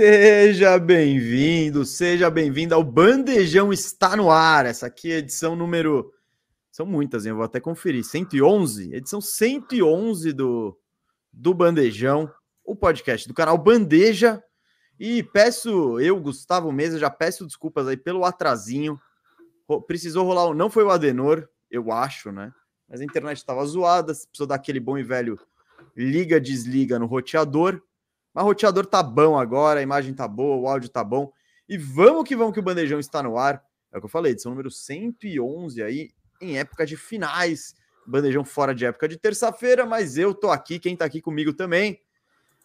Seja bem-vindo, seja bem-vindo ao Bandejão está no ar. Essa aqui é edição número são muitas, hein? eu vou até conferir. 111, edição 111 do do Bandejão, o podcast do canal Bandeja. E peço, eu, Gustavo Mesa, já peço desculpas aí pelo atrasinho. Precisou rolar, não foi o Adenor, eu acho, né? Mas a internet estava zoada, precisou dar aquele bom e velho liga, desliga no roteador. Mas roteador tá bom agora, a imagem tá boa, o áudio tá bom. E vamos que vamos que o Bandejão está no ar. É o que eu falei, edição número 111 aí, em época de finais. Bandejão fora de época de terça-feira, mas eu tô aqui, quem tá aqui comigo também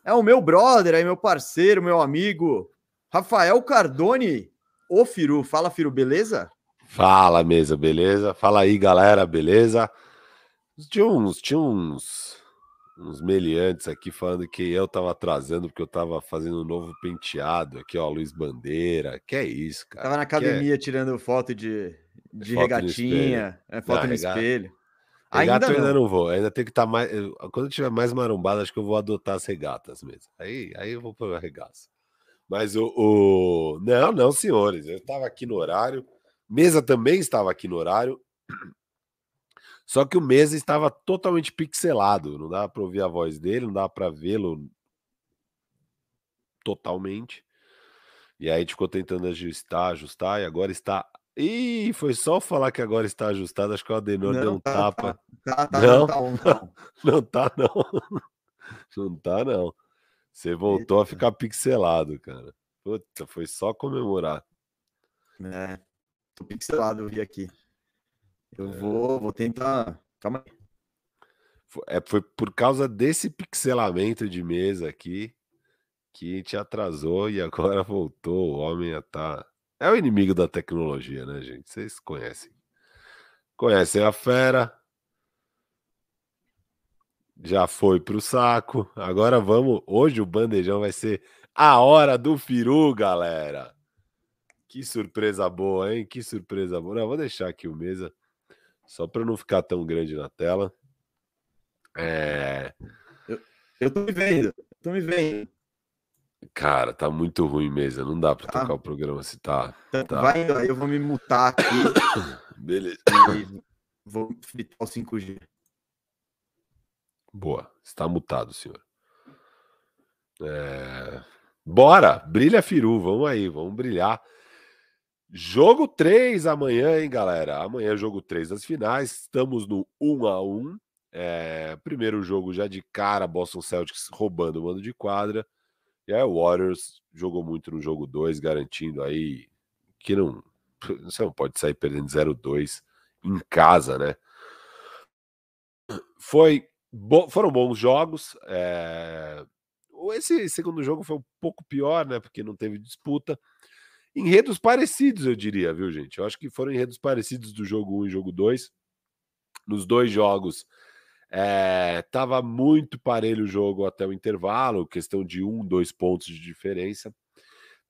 é o meu brother, aí meu parceiro, meu amigo, Rafael Cardone, ô Firu. Fala, Firu, beleza? Fala, mesa, beleza? Fala aí, galera, beleza? Tinha uns, tinha uns uns meliantes aqui falando que eu tava atrasando porque eu tava fazendo um novo penteado aqui, ó, Luiz Bandeira. Que é isso, cara? Tava na é academia é... tirando foto de, de foto regatinha, é, foto não, no rega... espelho. Regata ainda não. ainda não vou, ainda tem que estar tá mais. Quando eu tiver mais marombado, acho que eu vou adotar as regatas mesmo. Aí, aí eu vou para regaço. Mas o, o. Não, não, senhores. Eu estava aqui no horário. Mesa também estava aqui no horário. Só que o Mesa estava totalmente pixelado, não dava para ouvir a voz dele, não dava para vê-lo totalmente. E aí a gente ficou tentando ajustar, ajustar, e agora está. Ih, foi só falar que agora está ajustado, acho que o Adenor não, deu um tá, tapa. Tá, tá, não, tá, não, não, tá, não. Não tá, não. Você voltou Eita. a ficar pixelado, cara. Puta, foi só comemorar. É, tô pixelado, eu vi aqui. Eu é. vou, vou tentar. Calma aí. É, foi por causa desse pixelamento de mesa aqui que a gente atrasou e agora voltou. O homem tá. É o inimigo da tecnologia, né, gente? Vocês conhecem. Conhecem a fera. Já foi pro saco. Agora vamos. Hoje o bandejão vai ser a hora do Firu, galera. Que surpresa boa, hein? Que surpresa boa. Não, vou deixar aqui o mesa só para não ficar tão grande na tela. É... Eu, eu tô me vendo, tô me vendo. Cara, tá muito ruim mesmo. Não dá para tá. tocar o programa se tá. Então, tá. Vai, eu vou me mutar aqui. Beleza. vou fritar o 5G. Boa, está mutado, senhor. É... Bora, brilha Firu, vamos aí, vamos brilhar. Jogo 3 amanhã, hein, galera? Amanhã, jogo 3 das finais. Estamos no 1 a 1 é, Primeiro jogo já de cara, Boston Celtics roubando o mando de quadra. E aí o Warriors jogou muito no jogo 2, garantindo aí que não. Você não pode sair perdendo 0-2 em casa, né? Foi, bo, foram bons jogos. É, esse segundo jogo foi um pouco pior, né? Porque não teve disputa enredos parecidos, eu diria, viu, gente? Eu acho que foram enredos parecidos do jogo 1 e jogo 2. Nos dois jogos, é, tava muito parelho o jogo até o intervalo, questão de um, dois pontos de diferença.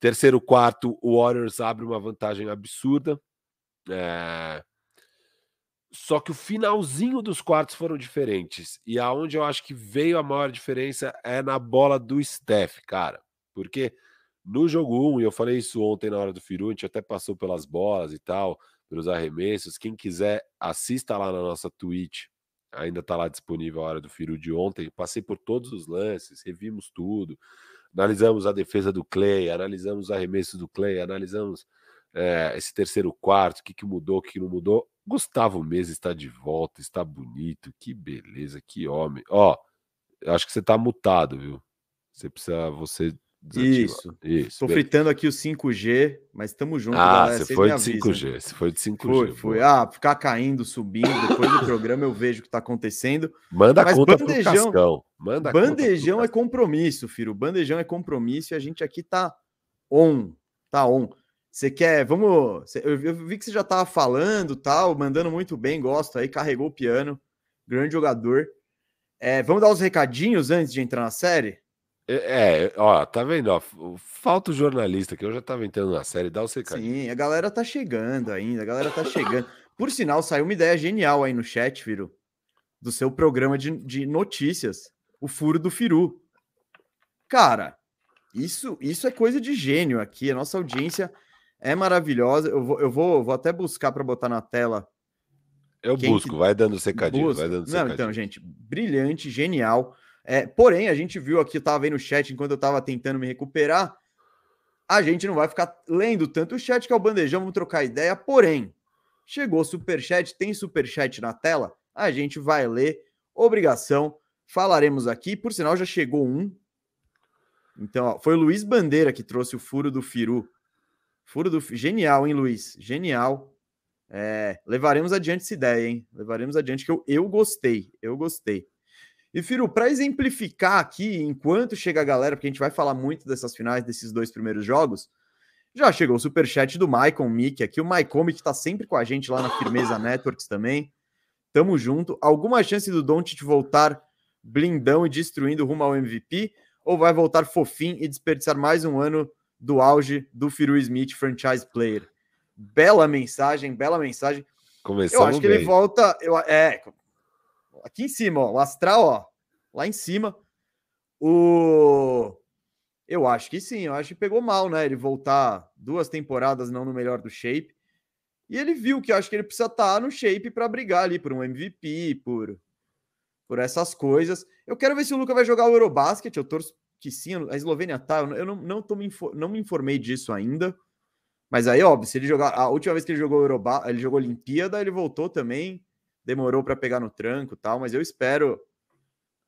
Terceiro, quarto, o Warriors abre uma vantagem absurda. É... Só que o finalzinho dos quartos foram diferentes. E aonde eu acho que veio a maior diferença é na bola do Steph, cara. Porque no jogo 1, e eu falei isso ontem na hora do Firu, a gente até passou pelas bolas e tal, pelos arremessos. Quem quiser, assista lá na nossa Twitch. Ainda está lá disponível a hora do Firu de ontem. Passei por todos os lances, revimos tudo. Analisamos a defesa do Clay, analisamos os arremessos do Clay, analisamos é, esse terceiro quarto, o que, que mudou, o que, não mudou. Gustavo Mesa está de volta, está bonito, que beleza, que homem. Ó, eu acho que você está mutado, viu? Você precisa, você isso. Isso. Tô fritando aqui o 5G, mas estamos juntos, ah, galera. Você foi de 5G. Você foi de 5G. Foi, foi. Ah, ficar caindo, subindo. Depois do programa eu vejo o que está acontecendo. Manda mas conta bandejão, pro Manda bandejão é compromisso, filho. Bandejão é compromisso e a gente aqui tá on. Tá on. Você quer, vamos. Eu vi que você já tava falando, tal, mandando muito bem, gosto aí, carregou o piano, grande jogador. É, vamos dar os recadinhos antes de entrar na série? É, é, ó, tá vendo? Ó, falta o jornalista que eu já tava entrando na série, dá o secadinho. Sim, a galera tá chegando ainda, a galera tá chegando. Por sinal, saiu uma ideia genial aí no chat, Firu, do seu programa de, de notícias, o furo do Firu. Cara, Isso, isso é coisa de gênio aqui. A nossa audiência é maravilhosa. Eu vou, eu vou, vou até buscar para botar na tela. Eu busco, que... vai dando secadinho, busca. vai dando Não, secadinho. então, gente, brilhante, genial. É, porém, a gente viu aqui, eu tava vendo no chat enquanto eu tava tentando me recuperar. A gente não vai ficar lendo tanto o chat que é o bandejão, vamos trocar ideia. Porém, chegou super chat, tem super chat na tela, a gente vai ler. Obrigação, falaremos aqui. Por sinal, já chegou um. Então, ó, foi o Luiz Bandeira que trouxe o furo do Firu. Furo do genial, hein, Luiz? Genial. É, levaremos adiante essa ideia, hein? Levaremos adiante que eu, eu gostei, eu gostei. E Firu, para exemplificar aqui, enquanto chega a galera, porque a gente vai falar muito dessas finais desses dois primeiros jogos, já chegou o superchat do Maicon Mick aqui. O Maicon Mick tá sempre com a gente lá na Firmeza Networks também. Tamo junto. Alguma chance do Doncic voltar blindão e destruindo rumo ao MVP? Ou vai voltar fofinho e desperdiçar mais um ano do auge do Firu Smith, franchise player? Bela mensagem, bela mensagem. Começamos eu acho que bem. ele volta. Eu, é, aqui em cima, ó, o astral, ó, lá em cima. O eu acho que sim, eu acho que pegou mal, né? Ele voltar duas temporadas não no melhor do shape. E ele viu que eu acho que ele precisa estar tá no shape para brigar ali por um MVP, por, por essas coisas. Eu quero ver se o Luca vai jogar o Eurobasket. Eu torço que sim, a Eslovênia tá. Eu não, não, tô me, não me informei disso ainda. Mas aí, óbvio, se ele jogar. A última vez que ele jogou Euroba, ele jogou Olimpíada, ele voltou também. Demorou para pegar no tranco tal, mas eu espero.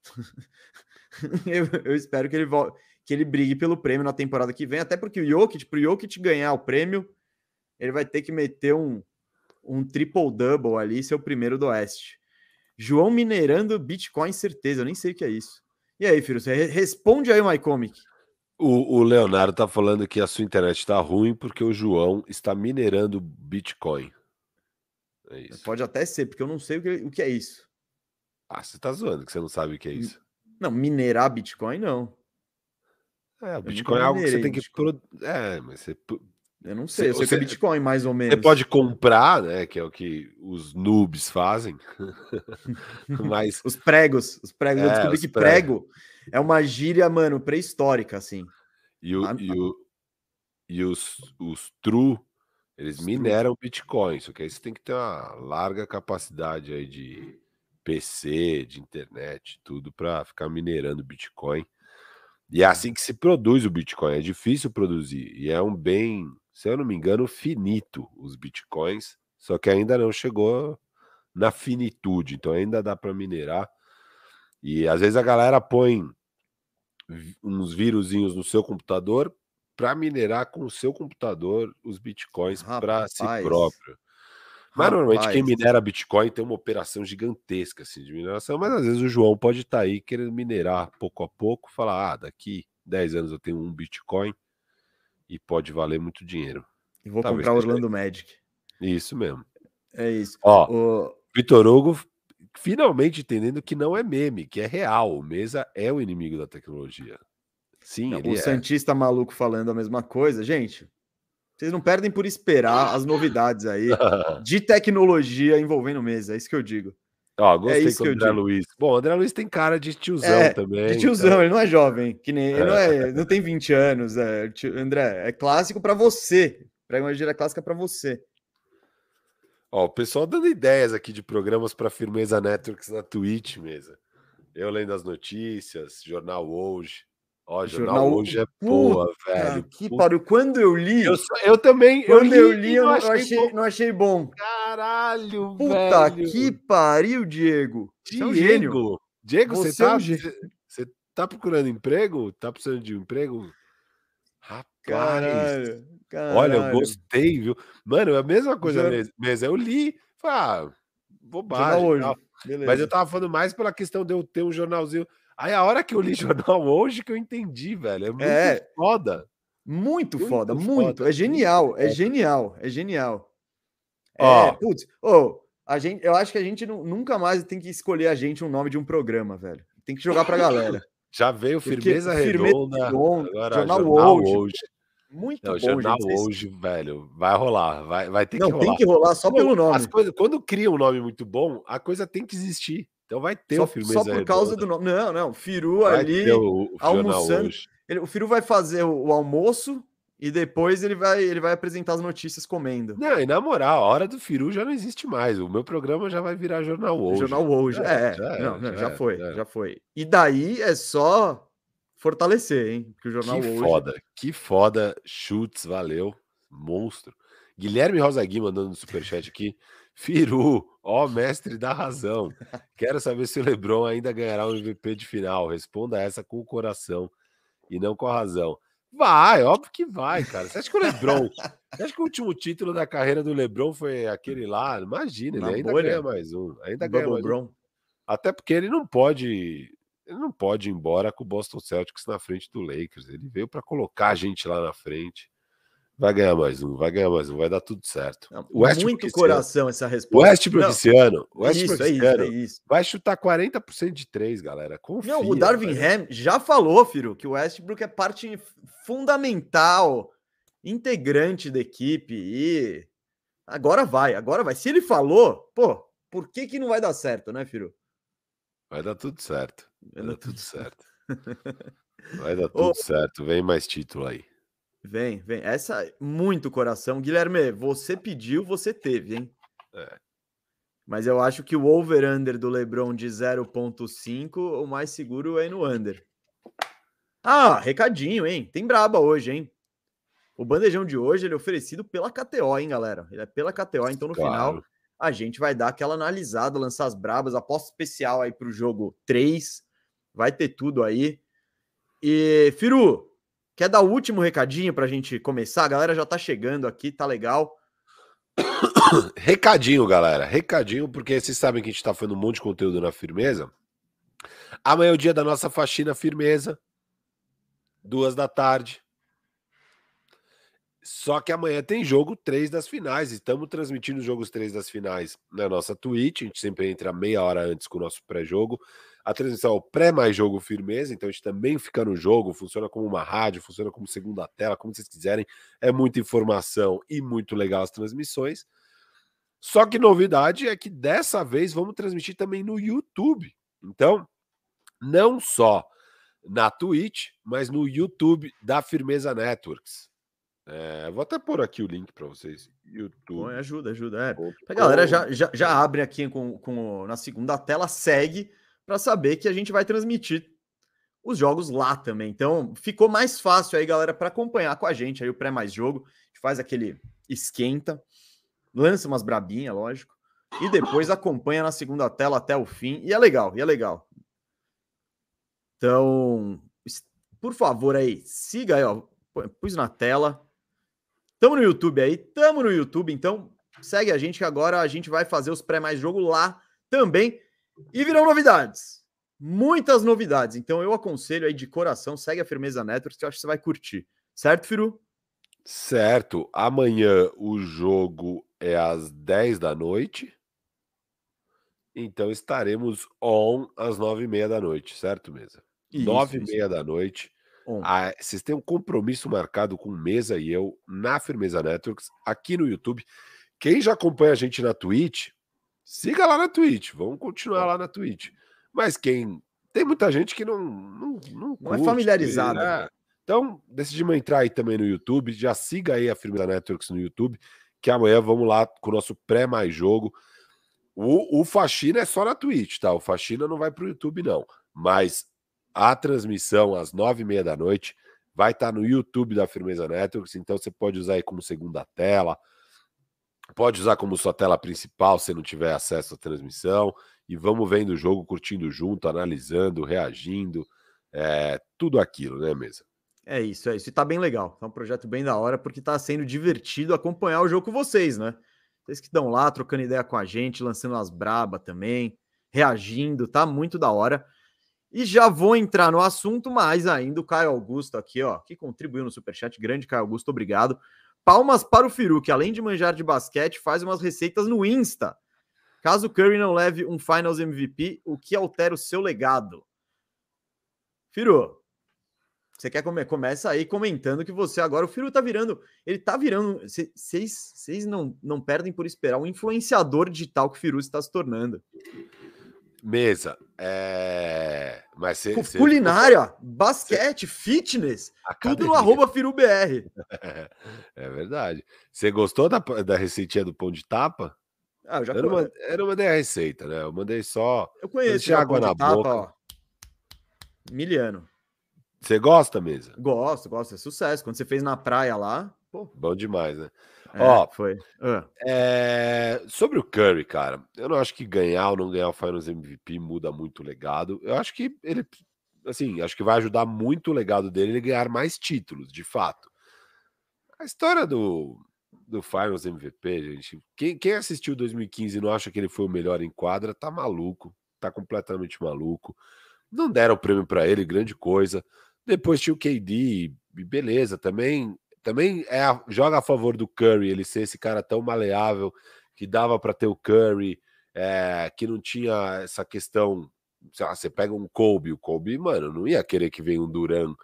eu, eu espero que ele volte que ele brigue pelo prêmio na temporada que vem, até porque o Jokic, o Jokic ganhar o prêmio, ele vai ter que meter um, um triple-double ali, ser o primeiro do Oeste. João minerando Bitcoin, certeza, eu nem sei o que é isso. E aí, filho, você responde aí MyComic. O, o Leonardo tá falando que a sua internet está ruim porque o João está minerando Bitcoin. É Pode até ser, porque eu não sei o que, o que é isso. Ah, você tá zoando que você não sabe o que é isso. Não, minerar Bitcoin não. É, o Bitcoin é algo que você tem que. Pro... É, mas você. Eu não sei, você, eu sei você, que é Bitcoin, mais ou menos. Você pode comprar, né? Que é o que os noobs fazem. mas. Os pregos. Os pregos. É, eu descobri que prego é uma gíria, mano, pré-histórica, assim. E, o, a... e, o, e os, os true, eles mineram. Bitcoin. Só que aí você tem que ter uma larga capacidade aí de PC, de internet, tudo para ficar minerando Bitcoin. E é assim que se produz o Bitcoin. É difícil produzir. E é um bem, se eu não me engano, finito os Bitcoins. Só que ainda não chegou na finitude. Então ainda dá para minerar. E às vezes a galera põe uns vírusinhos no seu computador para minerar com o seu computador os bitcoins para si próprio. Mas normalmente quem minera Bitcoin tem uma operação gigantesca assim, de mineração, mas às vezes o João pode estar tá aí querendo minerar pouco a pouco, falar, ah, daqui 10 anos eu tenho um Bitcoin e pode valer muito dinheiro. E vou Talvez comprar Orlando Magic. Isso mesmo. É isso. Ó, o... Vitor Hugo finalmente entendendo que não é meme, que é real. O Mesa é o inimigo da tecnologia. Sim, não, o é. Santista maluco falando a mesma coisa. Gente, vocês não perdem por esperar as novidades aí de tecnologia envolvendo mesa, é isso que eu digo. Ó, é gostei é isso que o André Luiz. Bom, o André Luiz tem cara de tiozão é, também. De tiozão, então... ele não é jovem, que nem ele não, é, não tem 20 anos. É, André, é clássico para você. Prega uma gira clássica para você. Ó, o pessoal dando ideias aqui de programas para Firmeza Networks na Twitch, mesa. Eu lendo as notícias, jornal hoje. Ó, jornal, jornal hoje é boa, velho. Que pariu. Quando eu li. Eu, eu também. Quando eu li, eu, li, eu não, achei, achei bom. não achei bom. Caralho, Puta velho. que pariu, Diego. Diego. Você é um Diego, você, você, tá, é um você tá procurando emprego? Tá precisando de um emprego? Rapaz. Caralho, caralho. Olha, eu gostei, viu? Mano, é a mesma coisa Já... mesmo. Eu li. Falei, ah, bobagem. Hoje. Mas eu tava falando mais pela questão de eu ter um jornalzinho. Aí a hora que eu li jornal hoje que eu entendi, velho. É muito é, foda. Muito, muito foda, muito. É genial, é genial, é genial. Ó, é, putz, oh, a gente, eu acho que a gente nunca mais tem que escolher a gente um nome de um programa, velho. Tem que jogar pra galera. Já veio Firmeza Porque, Redonda, firmeza redonda agora Jornal, jornal hoje. hoje. Muito não, bom, jornal gente. hoje, velho, vai rolar, vai, vai ter não, que rolar. Tem que rolar só pelo nome. As coisas, quando cria um nome muito bom, a coisa tem que existir. Então vai ter só, o firmeza Só por causa do nome. Não, não. Firu vai ali o, o almoçando. Ele, o Firu vai fazer o, o, almoço e depois ele vai, ele vai apresentar as notícias comendo. Não, e na moral, a hora do Firu já não existe mais. O meu programa já vai virar jornal hoje. Jornal hoje, é. é. Já, não, já, já, foi, já. já foi. E daí é só fortalecer, hein? Que o jornal que hoje. foda, que foda. Chutes, valeu. Monstro. Guilherme Rosagui mandando no superchat aqui. Firu, ó mestre da razão. Quero saber se o Lebron ainda ganhará o MVP de final. Responda essa com o coração e não com a razão. Vai, óbvio que vai, cara. Você acha que o Lebron. Você acha que o último título da carreira do Lebron foi aquele lá? Imagina, ele ainda bolha. ganha mais um. Ainda ganha mais um. Até porque ele não pode. Ele não pode ir embora com o Boston Celtics na frente do Lakers. Ele veio para colocar a gente lá na frente. Vai ganhar mais um, vai ganhar mais um, vai dar tudo certo. o Westbrook muito coração essa resposta. O Westbrook esse ano, Westbrook isso, é isso, é isso. vai chutar 40% de três, galera. Confia, Não, o Darwin Ham já falou, Firo, que o Westbrook é parte fundamental, integrante da equipe e agora vai, agora vai. Se ele falou, pô, por que que não vai dar certo, né, Firo? Vai dar tudo certo. Vai dar tudo certo. Vai dar tudo certo. Vem mais título aí. Vem, vem. Essa muito coração. Guilherme, você pediu, você teve, hein? É. Mas eu acho que o over-under do LeBron de 0.5, o mais seguro é no under. Ah, recadinho, hein? Tem braba hoje, hein? O bandejão de hoje ele é oferecido pela KTO, hein, galera? Ele é pela KTO, então no claro. final a gente vai dar aquela analisada, lançar as brabas, aposta especial aí para o jogo 3. Vai ter tudo aí. E, Firu, Quer dar o último recadinho para a gente começar? A galera já tá chegando aqui, tá legal. Recadinho, galera. Recadinho, porque vocês sabem que a gente tá fazendo um monte de conteúdo na firmeza. Amanhã é o dia da nossa faxina firmeza. Duas da tarde. Só que amanhã tem jogo 3 das finais. Estamos transmitindo os jogos 3 das finais na nossa Twitch. A gente sempre entra meia hora antes com o nosso pré-jogo. A transmissão é o pré mais jogo firmeza, então a gente também fica no jogo, funciona como uma rádio, funciona como segunda tela, como vocês quiserem. É muita informação e muito legal as transmissões. Só que novidade é que dessa vez vamos transmitir também no YouTube. Então, não só na Twitch, mas no YouTube da Firmeza Networks. É, vou até pôr aqui o link para vocês. YouTube. Bom, ajuda, ajuda. É. A galera já, já, já abre aqui com, com, na segunda tela, segue para saber que a gente vai transmitir os jogos lá também. Então, ficou mais fácil aí, galera, para acompanhar com a gente aí o pré mais jogo. A gente faz aquele esquenta, lança umas brabinhas, lógico, e depois acompanha na segunda tela até o fim. E é legal, e é legal. Então, por favor aí, siga aí, ó. Pus na tela. Tamo no YouTube aí, tamo no YouTube, então segue a gente que agora a gente vai fazer os pré mais jogo lá também. E virão novidades. Muitas novidades. Então eu aconselho aí de coração, segue a Firmeza Networks, que eu acho que você vai curtir. Certo, Firu? Certo. Amanhã o jogo é às 10 da noite. Então estaremos on às 9 e meia da noite, certo, Mesa? Isso, 9 e meia da noite. Ah, vocês têm um compromisso marcado com Mesa e eu na Firmeza Networks, aqui no YouTube. Quem já acompanha a gente na Twitch, Siga lá na Twitch, vamos continuar lá na Twitch. Mas quem. Tem muita gente que não. Não, não, não é familiarizada. Né? Então, decidimos entrar aí também no YouTube. Já siga aí a Firmeza Networks no YouTube, que amanhã vamos lá com o nosso pré mais jogo. O, o Faxina é só na Twitch, tá? O Faxina não vai para o YouTube, não. Mas a transmissão às nove e meia da noite vai estar tá no YouTube da Firmeza Networks, então você pode usar aí como segunda tela, Pode usar como sua tela principal se não tiver acesso à transmissão. E vamos vendo o jogo, curtindo junto, analisando, reagindo. É, tudo aquilo, né, mesa? É isso, é isso. E tá bem legal. É um projeto bem da hora, porque tá sendo divertido acompanhar o jogo com vocês, né? Vocês que estão lá trocando ideia com a gente, lançando as braba também, reagindo, tá muito da hora. E já vou entrar no assunto mais ainda. O Caio Augusto aqui, ó, que contribuiu no Superchat. Grande Caio Augusto, obrigado. Palmas para o Firu, que além de manjar de basquete, faz umas receitas no Insta. Caso Curry não leve um Finals MVP, o que altera o seu legado? Firu, você quer comer? Começa aí comentando que você agora. O Firu tá virando. Ele tá virando. Vocês não, não perdem por esperar um influenciador digital que o Firu está se tornando. Mesa, é... mas cê, cê culinária, basquete, fitness, Academia. tudo no arroba FiruBR. é verdade. Você gostou da, da receitinha do pão de tapa? Ah, eu já eu não, mandei, eu não mandei a receita, né? Eu mandei só. Eu conheço água na tapa, boca. Ó. Miliano. Você gosta mesmo? Gosto, gosto. É sucesso. Quando você fez na praia lá. Pô. Bom demais, né? É, Ó, foi. Uh. É... Sobre o Curry, cara, eu não acho que ganhar ou não ganhar o Finals MVP muda muito o legado. Eu acho que ele, assim, acho que vai ajudar muito o legado dele ele ganhar mais títulos, de fato. A história do, do Finals MVP, gente, quem, quem assistiu 2015 e não acha que ele foi o melhor em quadra, tá maluco, tá completamente maluco. Não deram o prêmio para ele, grande coisa. Depois tinha o KD, beleza, também também é a, joga a favor do Curry, ele ser esse cara tão maleável que dava para ter o Curry, é, que não tinha essa questão. Lá, você pega um Kobe, o Kobe, mano, não ia querer que venha um Duran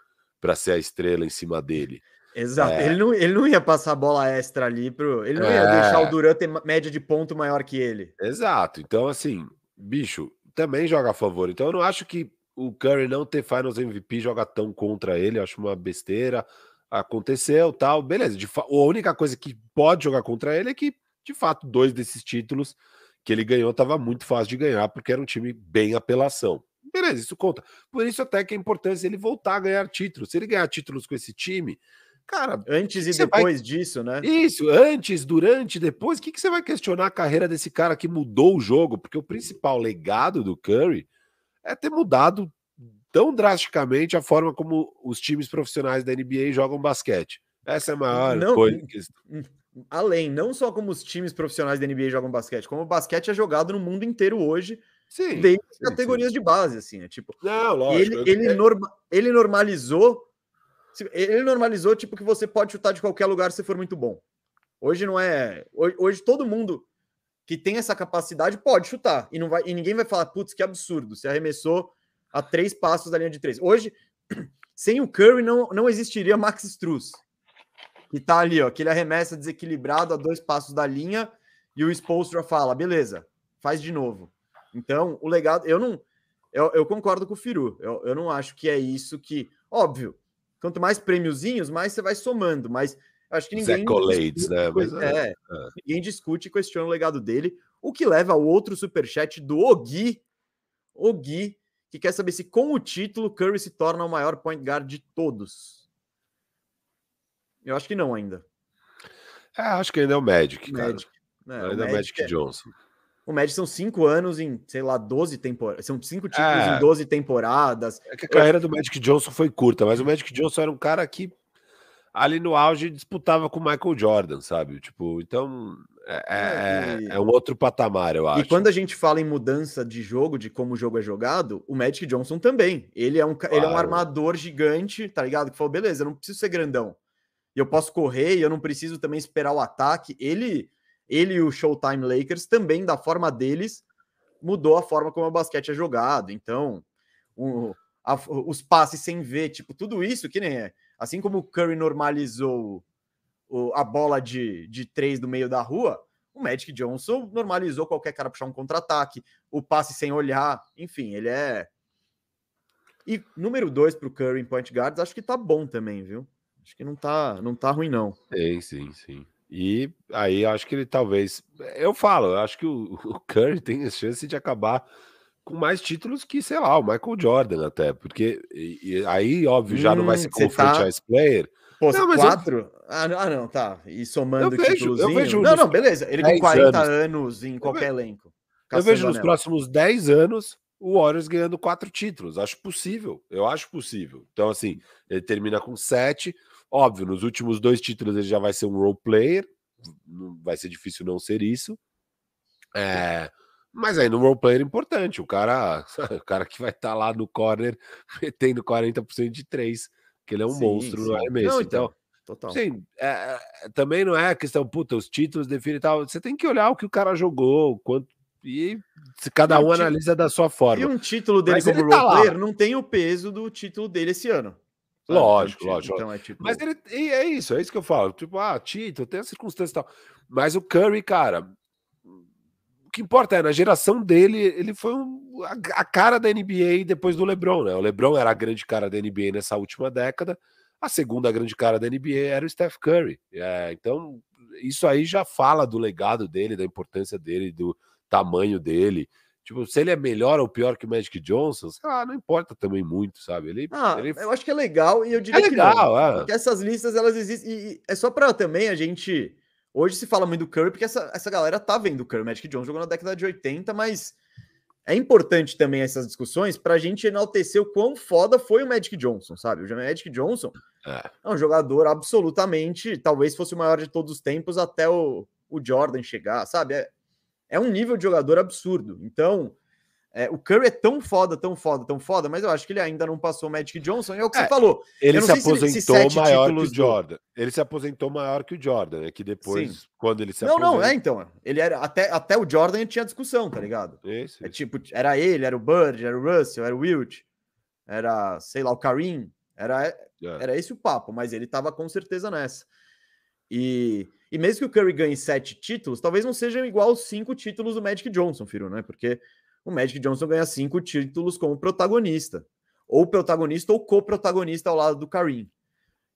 para ser a estrela em cima dele. Exato, é... ele, não, ele não ia passar bola extra ali pro. Ele não é... ia deixar o Duran ter média de ponto maior que ele. Exato, então assim, bicho, também joga a favor. Então eu não acho que o Curry não ter Finals MVP joga tão contra ele, eu acho uma besteira aconteceu, tal, beleza. De a única coisa que pode jogar contra ele é que, de fato, dois desses títulos que ele ganhou estava muito fácil de ganhar, porque era um time bem apelação. Beleza, isso conta. Por isso até que é importante ele voltar a ganhar títulos. Se ele ganhar títulos com esse time, cara... Antes e depois vai... disso, né? Isso, antes, durante, depois, o que, que você vai questionar a carreira desse cara que mudou o jogo? Porque o principal legado do Curry é ter mudado tão drasticamente a forma como os times profissionais da NBA jogam basquete. Essa é a maior não, coisa. Além, não só como os times profissionais da NBA jogam basquete, como o basquete é jogado no mundo inteiro hoje, sim, desde sim, categorias sim. de base, assim, é tipo. Não, lógico. Ele, ele, norma, ele normalizou. Ele normalizou, tipo, que você pode chutar de qualquer lugar se for muito bom. Hoje não é. Hoje, hoje todo mundo que tem essa capacidade pode chutar. E, não vai, e ninguém vai falar, putz, que absurdo. Você arremessou a três passos da linha de três. Hoje, sem o Curry, não, não existiria Max Struz, que tá ali, ó, que ele arremessa desequilibrado a dois passos da linha e o Spolstra fala, beleza, faz de novo. Então, o legado, eu não, eu, eu concordo com o Firu, eu, eu não acho que é isso que, óbvio, quanto mais prêmiozinhos, mais você vai somando, mas acho que ninguém. Discute, né? Mas, é, é, Ninguém discute e questiona o legado dele, o que leva ao outro superchat do Ogui. Ogui que quer saber se com o título Curry se torna o maior point guard de todos. Eu acho que não ainda. É, acho que ainda é o Magic, Magic. É, ainda o Magic, é o Magic é... Johnson. O Magic são cinco anos em, sei lá, 12 temporadas. São cinco títulos é. em 12 temporadas. É que a carreira do Magic Johnson foi curta, mas o Magic Johnson era um cara que ali no auge disputava com o Michael Jordan, sabe? Tipo, então é, é, é, um outro patamar, eu acho. E quando a gente fala em mudança de jogo, de como o jogo é jogado, o Magic Johnson também. Ele é um, claro. ele é um armador gigante, tá ligado? Que falou, beleza, eu não preciso ser grandão. Eu posso correr e eu não preciso também esperar o ataque. Ele, ele e o Showtime Lakers também, da forma deles, mudou a forma como o basquete é jogado. Então, o, a, os passes sem ver, tipo, tudo isso que nem é. Assim como o Curry normalizou o, a bola de, de três do meio da rua, o Magic Johnson normalizou qualquer cara puxar um contra-ataque, o passe sem olhar, enfim, ele é. E número dois para o Curry em point guards, acho que tá bom também, viu? Acho que não tá, não tá ruim, não. Sim, sim, sim. E aí acho que ele talvez. Eu falo, eu acho que o, o Curry tem a chance de acabar com mais títulos que, sei lá, o Michael Jordan até, porque e, e aí, óbvio, já hum, não vai hum, ser como tá... franchise player. Pô, não, quatro? Eu... Ah, não, ah, não, tá. E somando o títulozinho. Não, não, beleza. Ele com 40 anos, anos em qualquer eu elenco. Eu vejo nos próximos 10 anos o Warriors ganhando quatro títulos. Acho possível. Eu acho possível. Então, assim, ele termina com sete. Óbvio, nos últimos dois títulos ele já vai ser um role player. Vai ser difícil não ser isso. É, mas aí no role player é importante, o cara, o cara que vai estar tá lá no corner metendo 40% de três, que ele é um sim, monstro sim. no arremesso. Não, então, então, total. Sim, é, é, também não é a questão, puta, os títulos definem tal. Você tem que olhar o que o cara jogou, quanto. E se cada um analisa da sua forma. E um título dele Mas como tá role player não tem o peso do título dele esse ano. Sabe? Lógico, então, lógico. Então é tipo... Mas ele é isso, é isso que eu falo. Tipo, ah, título, tem a circunstância e tal. Mas o Curry, cara, que importa é, na geração dele, ele foi um, a, a, cara da NBA depois do LeBron, né? O LeBron era a grande cara da NBA nessa última década, a segunda grande cara da NBA era o Steph Curry. É, então, isso aí já fala do legado dele, da importância dele, do tamanho dele. Tipo, se ele é melhor ou pior que o Magic Johnson, sei lá, não importa também muito, sabe? Ele, ah, ele... eu acho que é legal e eu diria é legal, que não, é. essas listas elas existem e é só para também a gente hoje se fala muito do Curry porque essa, essa galera tá vendo o Curry, o Magic Johnson jogou na década de 80, mas é importante também essas discussões para a gente enaltecer o quão foda foi o Magic Johnson, sabe? O Magic Johnson é. é um jogador absolutamente, talvez fosse o maior de todos os tempos até o, o Jordan chegar, sabe? É, é um nível de jogador absurdo. Então, é, o Curry é tão foda, tão foda, tão foda, mas eu acho que ele ainda não passou o Magic Johnson. É o que é, você falou. Ele se aposentou se, se maior que o Jordan. Do... Ele se aposentou maior que o Jordan, né? Que depois, Sim. quando ele se Não, aposenta... não, é então. Ele era até, até o Jordan ele tinha discussão, tá ligado? Isso, é tipo, era ele, era o Bird, era o Russell, era o Wilt, era, sei lá, o Karim. Era, é. era esse o papo, mas ele tava com certeza nessa. E e mesmo que o Curry ganhe sete títulos, talvez não sejam igual aos cinco títulos do Magic Johnson, Firu, né? Porque o Magic Johnson ganha cinco títulos como protagonista. Ou protagonista ou co-protagonista ao lado do Karim.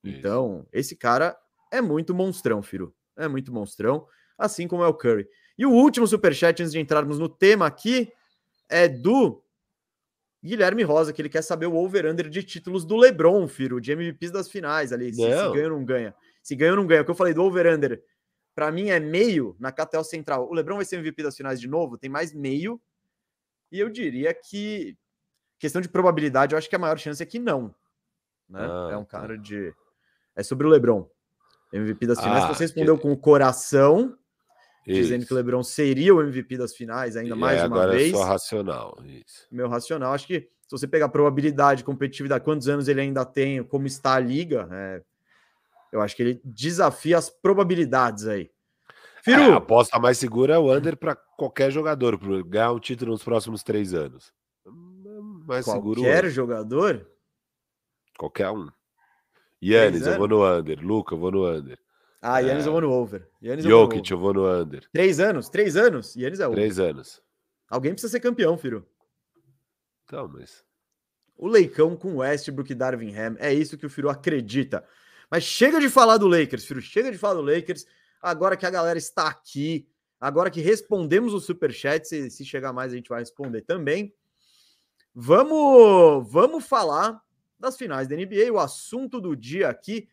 Então, esse cara é muito monstrão, Firu. É muito monstrão, assim como é o Curry. E o último superchat, antes de entrarmos no tema aqui, é do Guilherme Rosa, que ele quer saber o over-under de títulos do LeBron, Firo, de MVPs das finais ali, se, se ganha ou não ganha. Se ganha ou não ganha. O que eu falei do over-under, para mim é meio na KTL Central. O LeBron vai ser MVP das finais de novo, tem mais meio. E eu diria que, questão de probabilidade, eu acho que a maior chance é que não. Né? Ah, é um tá. cara de. É sobre o LeBron. MVP das finais. Ah, você respondeu que... com o coração, isso. dizendo que o LeBron seria o MVP das finais ainda e mais uma agora vez. É só racional. Isso. Meu racional, acho que se você pegar probabilidade, competitividade, quantos anos ele ainda tem, como está a liga, é, eu acho que ele desafia as probabilidades aí. Firu. É, a aposta mais segura é o under para qualquer jogador, para ganhar um título nos próximos três anos. Mais qualquer seguro. Qualquer jogador? Qualquer um. Yannis, eu vou no under. Luca, eu vou no under. Ah, Yannis é... eu vou no over. Yannis Jokic, eu vou no under. Três anos? Três anos? Yannis é over. Três anos. Alguém precisa ser campeão, Firu. Então, mas... O Leicão com Westbrook e Darvin Ham. É isso que o Firu acredita. Mas chega de falar do Lakers, Firu. Chega de falar do Lakers. Agora que a galera está aqui, agora que respondemos o superchat, se, se chegar mais a gente vai responder também. Vamos, vamos falar das finais da NBA. O assunto do dia aqui,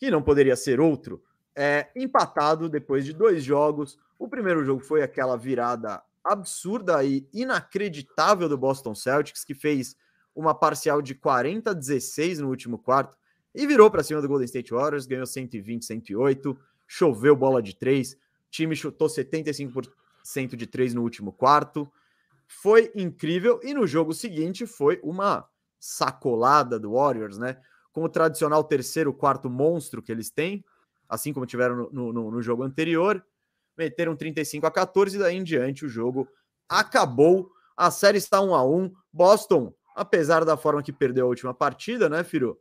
que não poderia ser outro, é empatado depois de dois jogos. O primeiro jogo foi aquela virada absurda e inacreditável do Boston Celtics, que fez uma parcial de 40 a 16 no último quarto e virou para cima do Golden State Warriors, ganhou 120, 108, choveu bola de três, o time chutou 75% de três no último quarto. Foi incrível e no jogo seguinte foi uma sacolada do Warriors, né? Com o tradicional terceiro, quarto monstro que eles têm, assim como tiveram no, no, no jogo anterior. Meteram 35 a 14 e daí em diante o jogo acabou. A série está 1 a 1. Boston, apesar da forma que perdeu a última partida, né, Firo?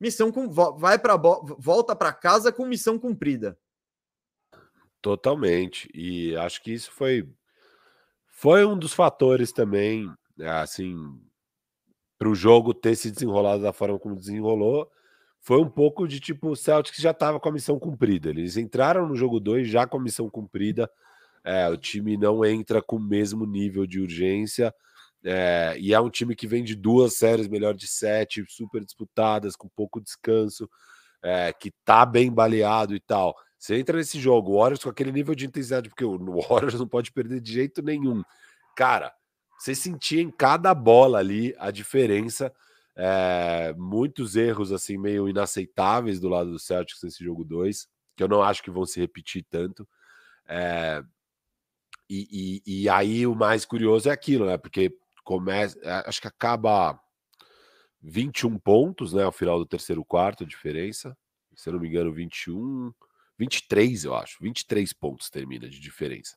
Missão com vai para volta para casa com missão cumprida. Totalmente. E acho que isso foi foi um dos fatores também, assim, para o jogo ter se desenrolado da forma como desenrolou. Foi um pouco de tipo, o Celtics já estava com a missão cumprida. Eles entraram no jogo 2 já com a missão cumprida. É, o time não entra com o mesmo nível de urgência. É, e é um time que vem de duas séries melhor de sete, super disputadas, com pouco descanso, é, que tá bem baleado e tal. Você entra nesse jogo, o Warriors com aquele nível de intensidade, porque o Warriors não pode perder de jeito nenhum. Cara, você sentia em cada bola ali a diferença. É, muitos erros assim meio inaceitáveis do lado do Celtics nesse jogo 2, que eu não acho que vão se repetir tanto. É, e, e, e, aí o mais curioso é aquilo, né? Porque começa, é, acho que acaba 21 pontos, né, ao final do terceiro quarto, a diferença. Se eu não me engano, 21, 23, eu acho. 23 pontos termina de diferença.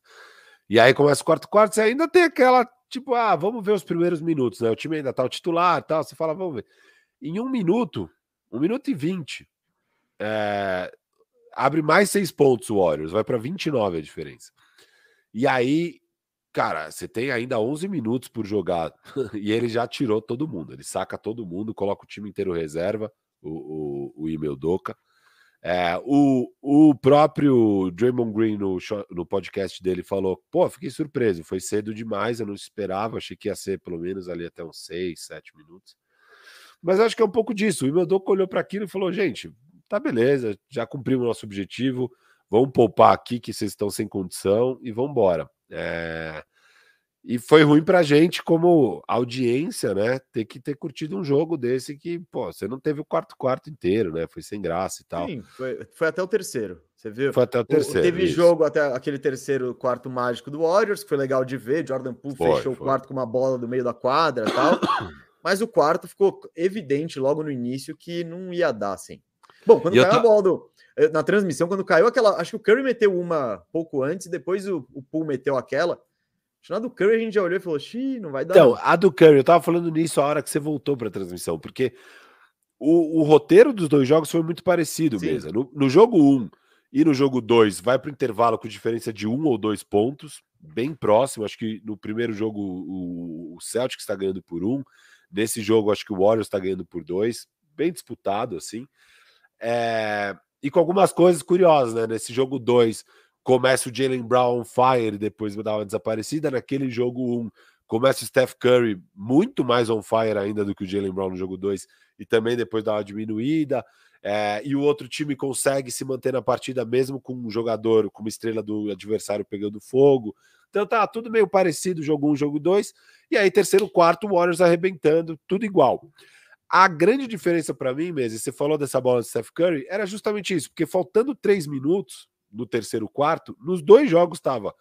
E aí começa o quarto quarto, você ainda tem aquela, tipo, ah, vamos ver os primeiros minutos, né? O time ainda tá o titular tal. Você fala, vamos ver. Em um minuto, um minuto e vinte, é, abre mais seis pontos o Warriors, vai para 29 a diferença. E aí, cara, você tem ainda 11 minutos por jogar e ele já tirou todo mundo. Ele saca todo mundo, coloca o time inteiro reserva, o, o, o Imel Doca. É, o, o próprio Draymond Green no, no podcast dele falou: pô, fiquei surpreso, foi cedo demais, eu não esperava, achei que ia ser pelo menos ali até uns 6, 7 minutos. Mas acho que é um pouco disso. O Imeldoco olhou para aquilo e falou: gente, tá beleza, já cumprimos o nosso objetivo, vamos poupar aqui que vocês estão sem condição e vamos embora. É... E foi ruim pra gente, como audiência, né? Ter que ter curtido um jogo desse que, pô, você não teve o quarto quarto inteiro, né? Foi sem graça e tal. Sim, foi, foi até o terceiro. Você viu? Foi até o terceiro. O, teve isso. jogo até aquele terceiro quarto mágico do Warriors, que foi legal de ver. Jordan Poole foi, fechou foi. o quarto com uma bola do meio da quadra e tal. Mas o quarto ficou evidente logo no início que não ia dar, assim. Bom, quando e caiu a bola do, eh, na transmissão, quando caiu aquela. Acho que o Curry meteu uma pouco antes, depois o, o Poole meteu aquela. Na do Curry a gente já olhou e falou: Xiii, não vai dar. Então, a do Curry, eu tava falando nisso a hora que você voltou para a transmissão, porque o, o, roteiro dos dois jogos foi muito parecido Sim. mesmo. No, no jogo 1 um, e no jogo 2, vai para o intervalo com diferença de um ou dois pontos, bem próximo. Acho que no primeiro jogo o, o Celtic está ganhando por um. Nesse jogo, acho que o Warriors está ganhando por dois. Bem disputado, assim. É... E com algumas coisas curiosas, né? Nesse jogo 2, começa o Jalen Brown fire, depois dar uma desaparecida. Naquele jogo 1, um, começa o Steph Curry muito mais on fire ainda do que o Jalen Brown no jogo 2, e também depois dá uma diminuída. É, e o outro time consegue se manter na partida mesmo com um jogador, com uma estrela do adversário pegando fogo. Então tá tudo meio parecido, jogo 1, um, jogo 2. E aí, terceiro, quarto, Warriors arrebentando, tudo igual. A grande diferença para mim, mesmo, você falou dessa bola de Steph Curry, era justamente isso, porque faltando três minutos no terceiro quarto, nos dois jogos estava